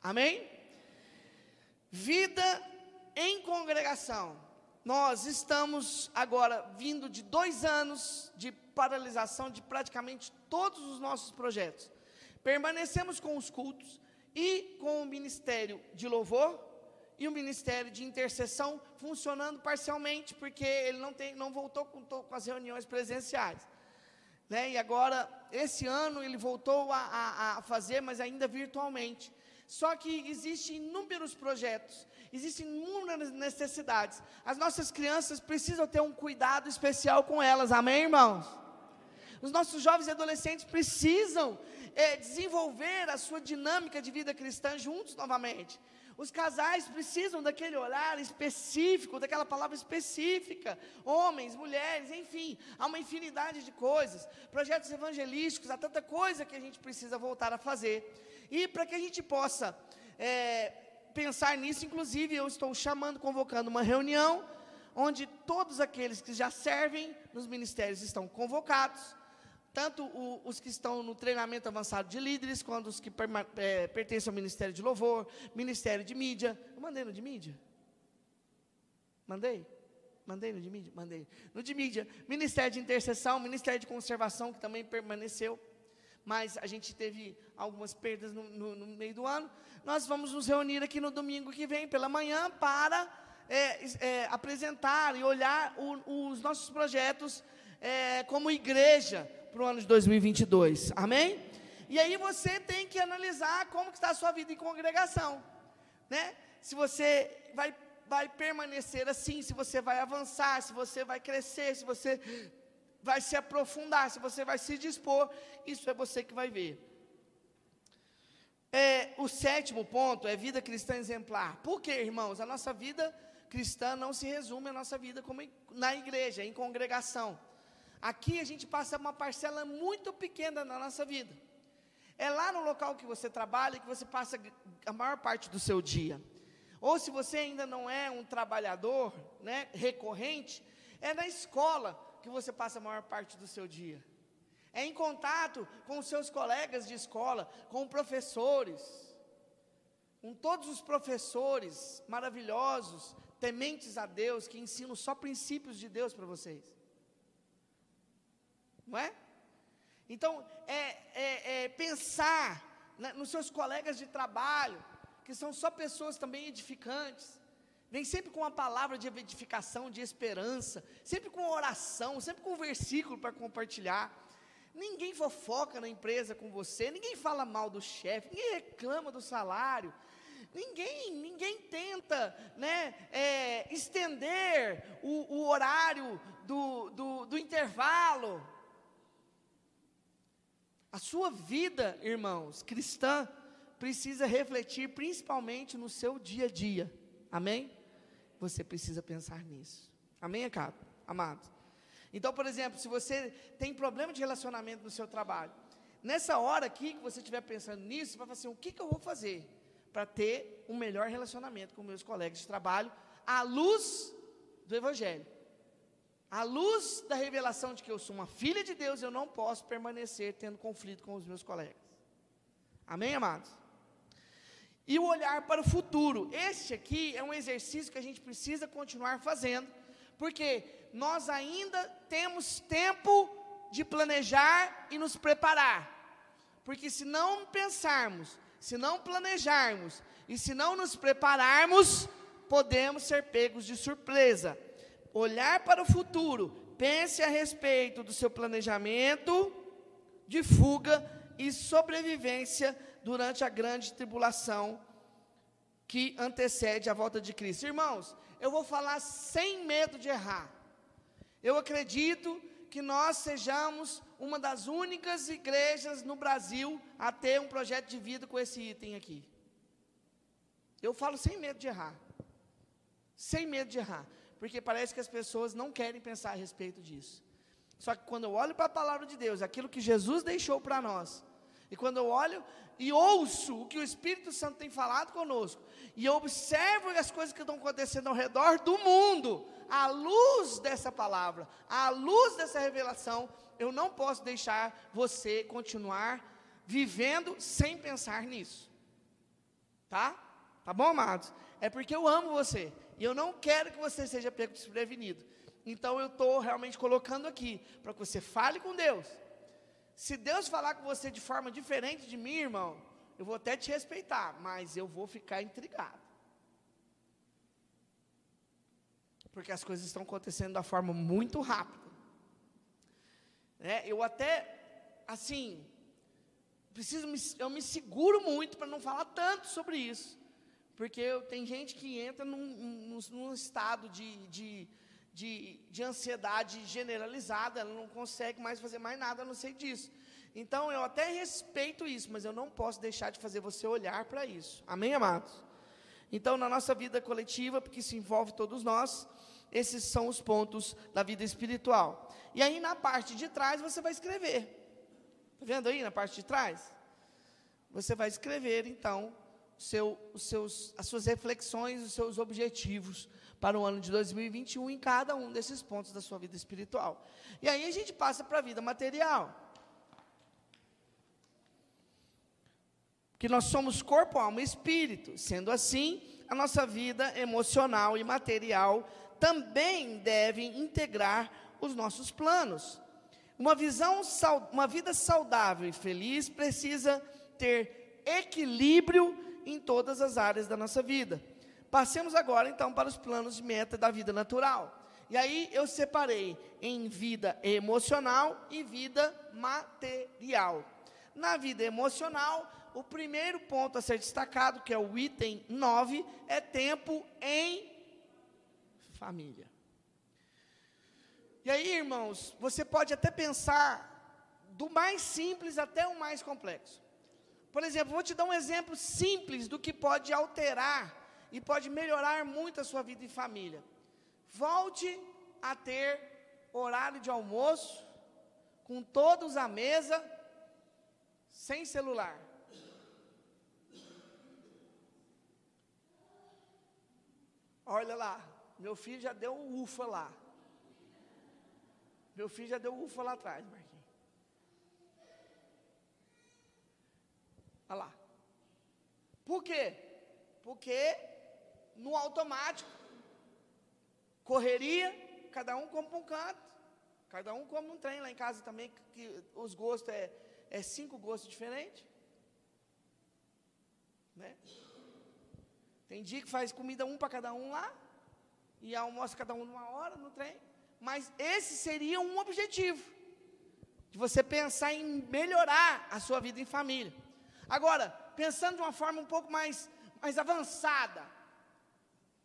amém? Vida em congregação, nós estamos agora vindo de dois anos de paralisação de praticamente todos os nossos projetos. Permanecemos com os cultos e com o ministério de louvor, e o ministério de intercessão funcionando parcialmente, porque ele não, tem, não voltou com, com as reuniões presenciais. Né? E agora, esse ano, ele voltou a, a, a fazer, mas ainda virtualmente. Só que existem inúmeros projetos, existem inúmeras necessidades. As nossas crianças precisam ter um cuidado especial com elas, amém, irmãos? Os nossos jovens e adolescentes precisam é, desenvolver a sua dinâmica de vida cristã juntos novamente. Os casais precisam daquele olhar específico, daquela palavra específica. Homens, mulheres, enfim, há uma infinidade de coisas. Projetos evangelísticos, há tanta coisa que a gente precisa voltar a fazer. E para que a gente possa é, pensar nisso, inclusive, eu estou chamando, convocando uma reunião, onde todos aqueles que já servem nos ministérios estão convocados tanto o, os que estão no treinamento avançado de líderes, quanto os que é, pertencem ao Ministério de Louvor, Ministério de Mídia. Eu mandei no de mídia? Mandei? Mandei no de mídia? Mandei. No de mídia, Ministério de Intercessão, Ministério de Conservação, que também permaneceu, mas a gente teve algumas perdas no, no, no meio do ano. Nós vamos nos reunir aqui no domingo que vem, pela manhã, para é, é, apresentar e olhar o, os nossos projetos é, como igreja para o ano de 2022. Amém? E aí você tem que analisar como está a sua vida em congregação, né? Se você vai vai permanecer assim, se você vai avançar, se você vai crescer, se você vai se aprofundar, se você vai se dispor, isso é você que vai ver. É, o sétimo ponto é vida cristã exemplar. Por quê, irmãos? A nossa vida cristã não se resume à nossa vida como na igreja, em congregação. Aqui a gente passa uma parcela muito pequena na nossa vida. É lá no local que você trabalha que você passa a maior parte do seu dia. Ou se você ainda não é um trabalhador né, recorrente, É na escola que você passa a maior parte do seu dia. É em contato com os seus colegas de escola, com professores, com todos os professores maravilhosos, tementes a Deus, que ensinam só princípios de Deus para vocês. Não é? Então, é, é, é pensar né, nos seus colegas de trabalho, que são só pessoas também edificantes. Vem sempre com uma palavra de edificação, de esperança, sempre com oração, sempre com um versículo para compartilhar. Ninguém fofoca na empresa com você, ninguém fala mal do chefe, ninguém reclama do salário, ninguém, ninguém tenta né, é, estender o, o horário do, do, do intervalo. A sua vida, irmãos, cristã, precisa refletir principalmente no seu dia a dia. Amém? Você precisa pensar nisso. Amém, amados? Então, por exemplo, se você tem problema de relacionamento no seu trabalho, nessa hora aqui que você estiver pensando nisso, você vai falar assim: o que, que eu vou fazer para ter um melhor relacionamento com meus colegas de trabalho, à luz do Evangelho? À luz da revelação de que eu sou uma filha de Deus, eu não posso permanecer tendo conflito com os meus colegas. Amém, amados? E o olhar para o futuro. Este aqui é um exercício que a gente precisa continuar fazendo, porque nós ainda temos tempo de planejar e nos preparar. Porque se não pensarmos, se não planejarmos e se não nos prepararmos, podemos ser pegos de surpresa olhar para o futuro, pense a respeito do seu planejamento de fuga e sobrevivência durante a grande tribulação que antecede a volta de Cristo. Irmãos, eu vou falar sem medo de errar. Eu acredito que nós sejamos uma das únicas igrejas no Brasil a ter um projeto de vida com esse item aqui. Eu falo sem medo de errar. Sem medo de errar porque parece que as pessoas não querem pensar a respeito disso. Só que quando eu olho para a palavra de Deus, aquilo que Jesus deixou para nós, e quando eu olho e ouço o que o Espírito Santo tem falado conosco, e eu observo as coisas que estão acontecendo ao redor do mundo, à luz dessa palavra, à luz dessa revelação, eu não posso deixar você continuar vivendo sem pensar nisso. Tá? Tá bom, amados? É porque eu amo você. E eu não quero que você seja pego desprevenido. Então eu estou realmente colocando aqui, para que você fale com Deus. Se Deus falar com você de forma diferente de mim, irmão, eu vou até te respeitar, mas eu vou ficar intrigado. Porque as coisas estão acontecendo da forma muito rápida. É, eu até, assim, preciso me, eu me seguro muito para não falar tanto sobre isso. Porque tem gente que entra num, num, num estado de, de, de, de, ansiedade generalizada, ela não consegue mais fazer mais nada a não ser disso. Então, eu até respeito isso, mas eu não posso deixar de fazer você olhar para isso. Amém, amados? Então, na nossa vida coletiva, porque se envolve todos nós, esses são os pontos da vida espiritual. E aí, na parte de trás, você vai escrever. Está vendo aí na parte de trás? Você vai escrever, então, seu, os seus, as suas reflexões, os seus objetivos para o ano de 2021 em cada um desses pontos da sua vida espiritual. E aí a gente passa para a vida material. Que nós somos corpo, alma e espírito. Sendo assim, a nossa vida emocional e material também devem integrar os nossos planos. Uma visão, uma vida saudável e feliz precisa ter equilíbrio em todas as áreas da nossa vida. Passemos agora então para os planos de meta da vida natural. E aí eu separei em vida emocional e vida material. Na vida emocional, o primeiro ponto a ser destacado, que é o item 9, é tempo em família. E aí, irmãos, você pode até pensar do mais simples até o mais complexo. Por exemplo, vou te dar um exemplo simples do que pode alterar e pode melhorar muito a sua vida em família. Volte a ter horário de almoço com todos à mesa, sem celular. Olha lá, meu filho já deu um ufa lá. Meu filho já deu ufa lá atrás, Marquinhos. Olha lá. Por quê? Porque no automático, correria, cada um come um canto, cada um come um trem lá em casa também, que os gostos é, é cinco gostos diferentes. Né? Tem dia que faz comida um para cada um lá, e almoça cada um numa hora no trem. Mas esse seria um objetivo, de você pensar em melhorar a sua vida em família. Agora, pensando de uma forma um pouco mais, mais avançada,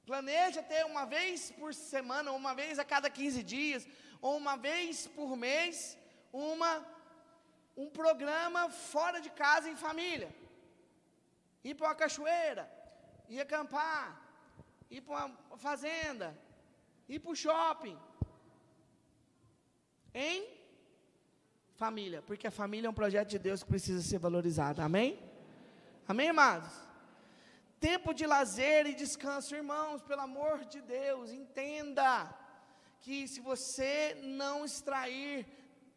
planeja ter uma vez por semana, ou uma vez a cada 15 dias, ou uma vez por mês, uma, um programa fora de casa em família. Ir para uma cachoeira, ir acampar, ir para uma fazenda, ir para o shopping. Em família, porque a família é um projeto de Deus que precisa ser valorizado. Amém? Amém, amados? Tempo de lazer e descanso, irmãos, pelo amor de Deus, entenda que se você não extrair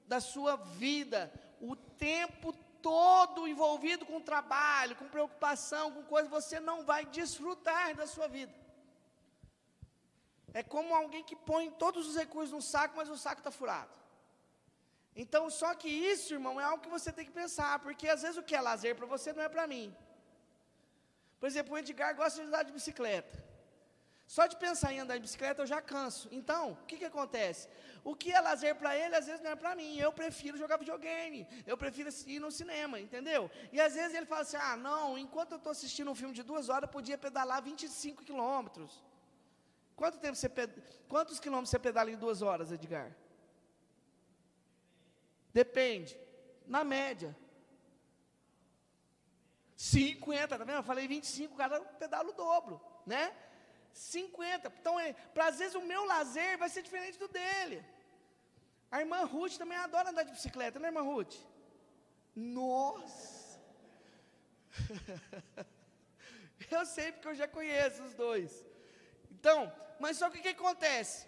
da sua vida o tempo todo envolvido com trabalho, com preocupação, com coisas, você não vai desfrutar da sua vida. É como alguém que põe todos os recursos no saco, mas o saco está furado. Então, só que isso, irmão, é algo que você tem que pensar, porque às vezes o que é lazer para você não é para mim. Por exemplo, o Edgar gosta de andar de bicicleta. Só de pensar em andar de bicicleta eu já canso. Então, o que, que acontece? O que é lazer para ele, às vezes não é para mim. Eu prefiro jogar videogame. Eu prefiro ir no cinema, entendeu? E às vezes ele fala assim: ah, não, enquanto eu estou assistindo um filme de duas horas, eu podia pedalar 25 quilômetros. Quanto tempo você ped... Quantos quilômetros você pedala em duas horas, Edgar? Depende. Na média. 50, tá vendo? Eu falei 25, cada pedala o dobro, né? 50. Então, é, para às vezes o meu lazer vai ser diferente do dele. A irmã Ruth também adora andar de bicicleta, né, irmã Ruth? Nossa! eu sei porque eu já conheço os dois. Então, mas só que o que acontece?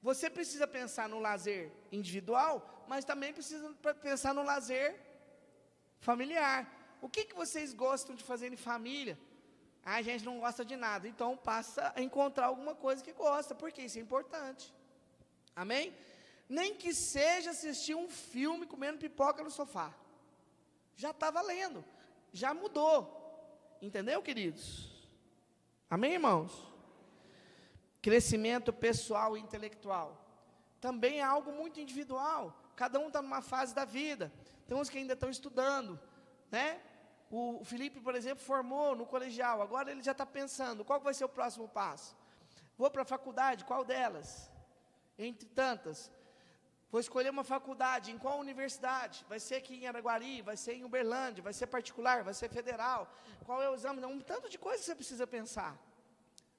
Você precisa pensar no lazer individual, mas também precisa pensar no lazer familiar. O que, que vocês gostam de fazer em família? Ah, a gente não gosta de nada. Então passa a encontrar alguma coisa que gosta, porque isso é importante. Amém? Nem que seja assistir um filme comendo pipoca no sofá. Já está valendo. Já mudou. Entendeu, queridos? Amém, irmãos? Crescimento pessoal e intelectual. Também é algo muito individual. Cada um está numa fase da vida. Tem uns que ainda estão estudando, né? O Felipe, por exemplo, formou no colegial. Agora ele já está pensando: qual vai ser o próximo passo? Vou para a faculdade, qual delas? Entre tantas. Vou escolher uma faculdade, em qual universidade? Vai ser aqui em Araguari, vai ser em Uberlândia, vai ser particular, vai ser federal. Qual é o exame? Um tanto de coisa que você precisa pensar.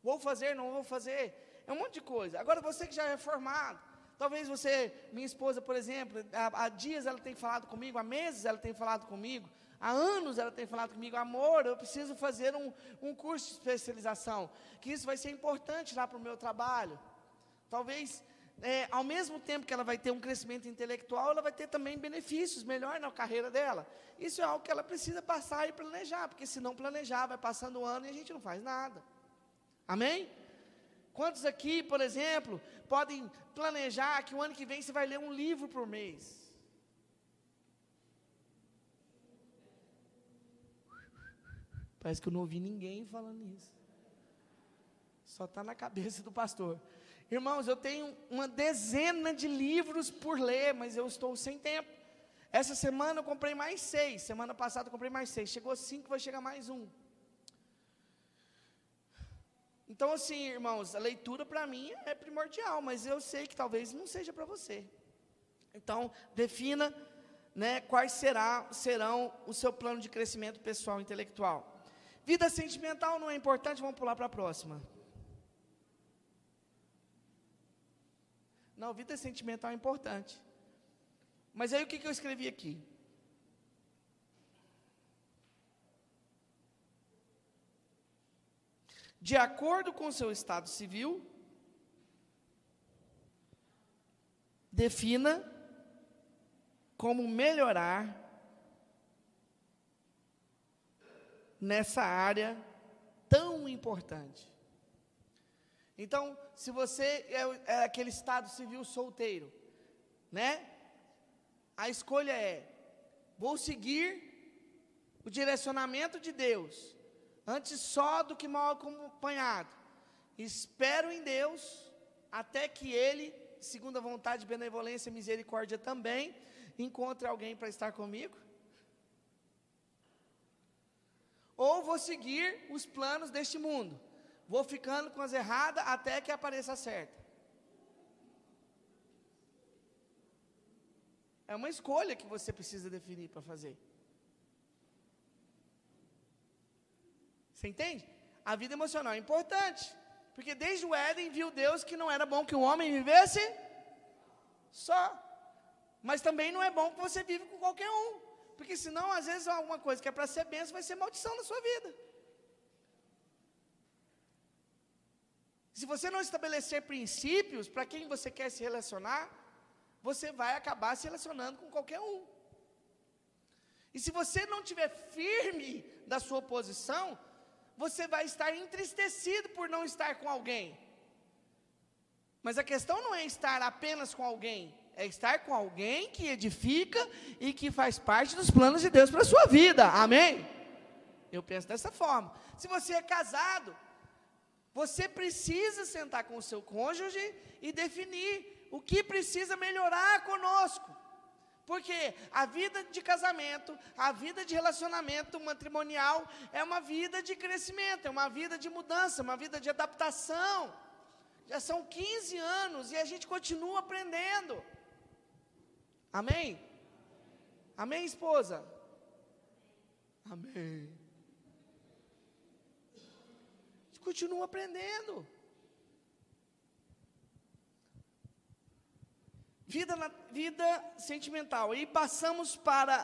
Vou fazer, não vou fazer. É um monte de coisa. Agora você que já é formado, talvez você, minha esposa, por exemplo, há, há dias ela tem falado comigo, há meses ela tem falado comigo, há anos ela tem falado comigo, amor, eu preciso fazer um, um curso de especialização, que isso vai ser importante lá para o meu trabalho. Talvez, é, ao mesmo tempo que ela vai ter um crescimento intelectual, ela vai ter também benefícios melhor na carreira dela. Isso é algo que ela precisa passar e planejar, porque se não planejar, vai passando o ano e a gente não faz nada. Amém? Quantos aqui, por exemplo, podem planejar que o ano que vem você vai ler um livro por mês? Parece que eu não ouvi ninguém falando isso. Só está na cabeça do pastor. Irmãos, eu tenho uma dezena de livros por ler, mas eu estou sem tempo. Essa semana eu comprei mais seis. Semana passada eu comprei mais seis. Chegou cinco, vai chegar mais um. Então, assim, irmãos, a leitura para mim é primordial, mas eu sei que talvez não seja para você. Então, defina né, quais será, serão o seu plano de crescimento pessoal e intelectual. Vida sentimental não é importante, vamos pular para a próxima. Não, vida sentimental é importante. Mas aí o que, que eu escrevi aqui? De acordo com seu estado civil, defina como melhorar nessa área tão importante. Então, se você é, é, aquele estado civil solteiro, né? A escolha é: vou seguir o direcionamento de Deus, antes só do que mal acompanhado. Espero em Deus até que Ele, segundo a vontade, benevolência e misericórdia também, encontre alguém para estar comigo. Ou vou seguir os planos deste mundo, vou ficando com as erradas até que apareça a certa. É uma escolha que você precisa definir para fazer. Você entende? A vida emocional é importante. Porque desde o Éden viu Deus que não era bom que o homem vivesse só. Mas também não é bom que você vive com qualquer um. Porque senão, às vezes, alguma coisa que é para ser bênção vai ser maldição na sua vida. Se você não estabelecer princípios para quem você quer se relacionar, você vai acabar se relacionando com qualquer um. E se você não tiver firme da sua posição, você vai estar entristecido por não estar com alguém. Mas a questão não é estar apenas com alguém, é estar com alguém que edifica e que faz parte dos planos de Deus para a sua vida. Amém? Eu penso dessa forma. Se você é casado, você precisa sentar com o seu cônjuge e definir o que precisa melhorar conosco. Porque a vida de casamento, a vida de relacionamento matrimonial é uma vida de crescimento, é uma vida de mudança, uma vida de adaptação. Já são 15 anos e a gente continua aprendendo. Amém? Amém, esposa? Amém. A gente continua aprendendo. Vida, na, vida sentimental. E passamos para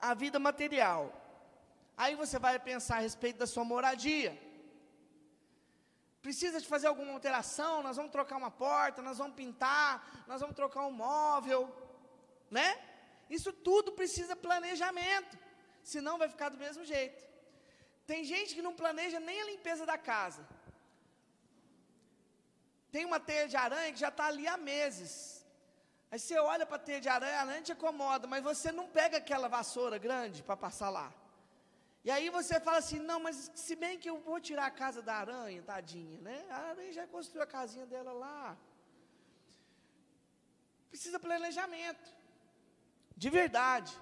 a vida material. Aí você vai pensar a respeito da sua moradia. Precisa de fazer alguma alteração? Nós vamos trocar uma porta, nós vamos pintar, nós vamos trocar um móvel, né? Isso tudo precisa planejamento, senão vai ficar do mesmo jeito. Tem gente que não planeja nem a limpeza da casa. Tem uma teia de aranha que já está ali há meses. Aí você olha para a teia de aranha, a aranha te acomoda, mas você não pega aquela vassoura grande para passar lá. E aí você fala assim, não, mas se bem que eu vou tirar a casa da aranha, tadinha, né? A aranha já construiu a casinha dela lá. Precisa planejamento. De verdade.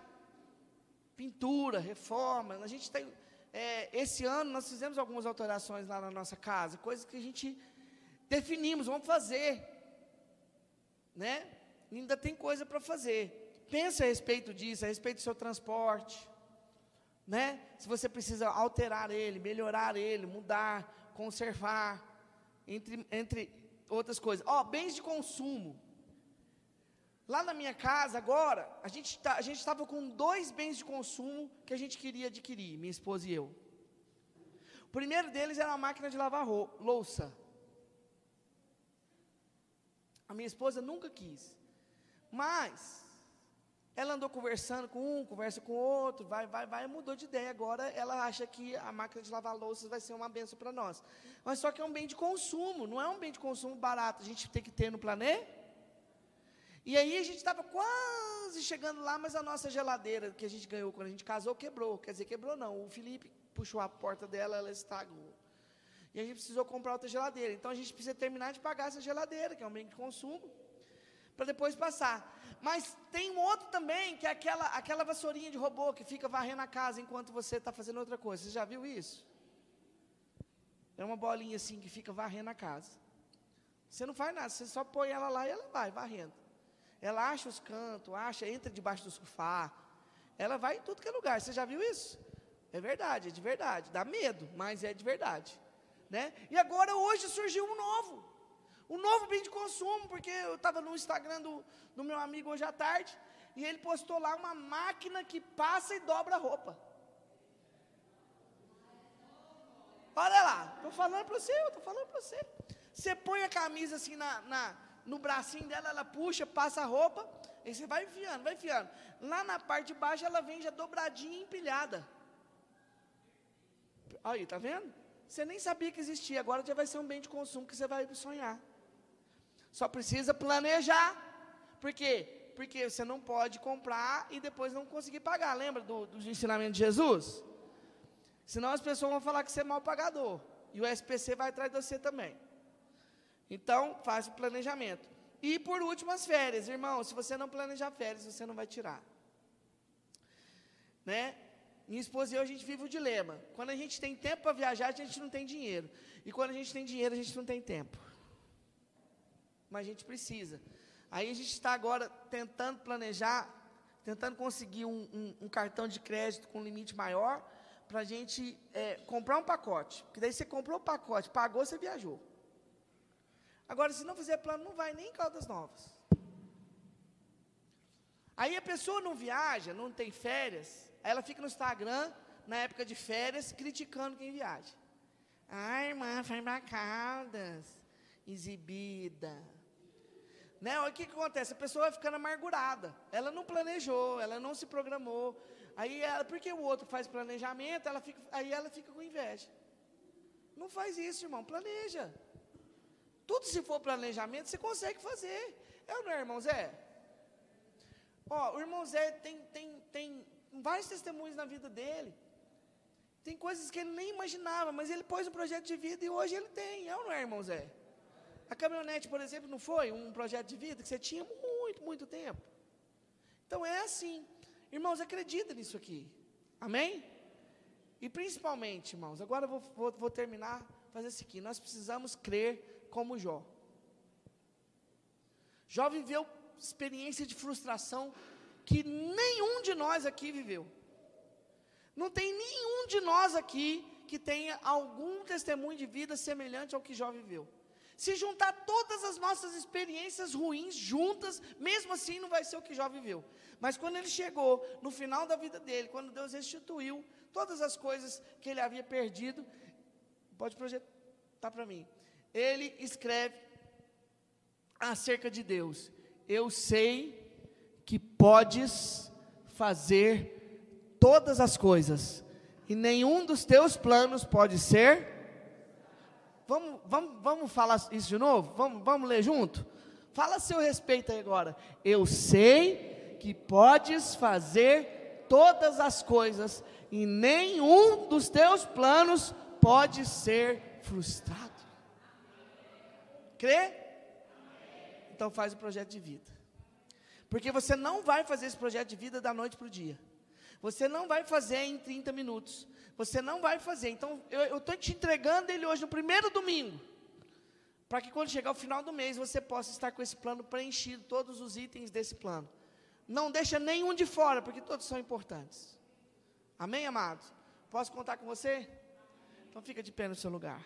Pintura, reforma. A gente tem. É, esse ano nós fizemos algumas alterações lá na nossa casa, coisas que a gente definimos, vamos fazer. Né? Ainda tem coisa para fazer. Pense a respeito disso, a respeito do seu transporte, né? Se você precisa alterar ele, melhorar ele, mudar, conservar, entre, entre outras coisas. Ó, oh, bens de consumo. Lá na minha casa agora, a gente tá, estava com dois bens de consumo que a gente queria adquirir, minha esposa e eu. O primeiro deles era uma máquina de lavar louça. A minha esposa nunca quis. Mas ela andou conversando com um, conversa com outro, vai, vai, vai, mudou de ideia. Agora ela acha que a máquina de lavar louças vai ser uma benção para nós. Mas só que é um bem de consumo, não é um bem de consumo barato. A gente tem que ter no planeta. E aí a gente estava quase chegando lá, mas a nossa geladeira que a gente ganhou quando a gente casou quebrou. Quer dizer, quebrou não. O Felipe puxou a porta dela, ela estragou. E a gente precisou comprar outra geladeira. Então a gente precisa terminar de pagar essa geladeira, que é um bem de consumo para depois passar. Mas tem um outro também, que é aquela, aquela vassourinha de robô que fica varrendo a casa enquanto você está fazendo outra coisa. Você já viu isso? É uma bolinha assim que fica varrendo a casa. Você não faz nada, você só põe ela lá e ela vai varrendo. Ela acha os cantos, acha, entra debaixo do sofá. Ela vai em tudo que é lugar. Você já viu isso? É verdade, é de verdade. Dá medo, mas é de verdade. Né? E agora hoje surgiu um novo. Um novo bem de consumo, porque eu estava no Instagram do, do meu amigo hoje à tarde, e ele postou lá uma máquina que passa e dobra a roupa. Olha lá, estou falando para você, estou falando para você. Você põe a camisa assim na, na, no bracinho dela, ela puxa, passa a roupa, e você vai enfiando, vai enfiando. Lá na parte de baixo ela vem já dobradinha e empilhada. Aí, tá vendo? Você nem sabia que existia, agora já vai ser um bem de consumo que você vai sonhar. Só precisa planejar. Por quê? Porque você não pode comprar e depois não conseguir pagar. Lembra do, ensinamento de Jesus? Senão as pessoas vão falar que você é mal pagador. E o SPC vai atrás de você também. Então, faz o planejamento. E por último, as férias. Irmão, se você não planejar férias, você não vai tirar. Né? Minha esposa e eu, a gente vive o dilema. Quando a gente tem tempo para viajar, a gente não tem dinheiro. E quando a gente tem dinheiro, a gente não tem tempo. Mas a gente precisa. Aí a gente está agora tentando planejar, tentando conseguir um, um, um cartão de crédito com limite maior, para a gente é, comprar um pacote. Porque daí você comprou o pacote, pagou, você viajou. Agora, se não fizer plano, não vai nem em Caldas Novas. Aí a pessoa não viaja, não tem férias, ela fica no Instagram, na época de férias, criticando quem viaja. Ah, irmã, foi para Caldas, exibida. Né? O que, que acontece? A pessoa vai ficando amargurada. Ela não planejou, ela não se programou. Aí, ela, porque o outro faz planejamento, ela fica, aí ela fica com inveja. Não faz isso, irmão, planeja. Tudo se for planejamento, você consegue fazer. É ou não é, irmão Zé? Ó, o irmão Zé tem, tem, tem vários testemunhos na vida dele. Tem coisas que ele nem imaginava, mas ele pôs um projeto de vida e hoje ele tem. É ou não é, irmão Zé? A caminhonete, por exemplo, não foi um projeto de vida que você tinha muito, muito tempo. Então é assim. Irmãos, acredita nisso aqui. Amém? E principalmente, irmãos, agora eu vou, vou, vou terminar, fazer isso aqui. Nós precisamos crer como Jó. Jó viveu experiência de frustração que nenhum de nós aqui viveu. Não tem nenhum de nós aqui que tenha algum testemunho de vida semelhante ao que Jó viveu. Se juntar todas as nossas experiências ruins juntas, mesmo assim não vai ser o que Jó viveu. Mas quando ele chegou no final da vida dele, quando Deus restituiu todas as coisas que ele havia perdido, pode projetar para mim. Ele escreve acerca de Deus: Eu sei que podes fazer todas as coisas, e nenhum dos teus planos pode ser Vamos, vamos, vamos falar isso de novo? Vamos, vamos ler junto? Fala seu respeito aí agora. Eu sei que podes fazer todas as coisas e nenhum dos teus planos pode ser frustrado. Crê? Então faz o projeto de vida. Porque você não vai fazer esse projeto de vida da noite para o dia. Você não vai fazer em 30 minutos. Você não vai fazer. Então, eu estou te entregando ele hoje no primeiro domingo. Para que quando chegar o final do mês, você possa estar com esse plano preenchido, todos os itens desse plano. Não deixa nenhum de fora, porque todos são importantes. Amém, amados? Posso contar com você? Então fica de pé no seu lugar.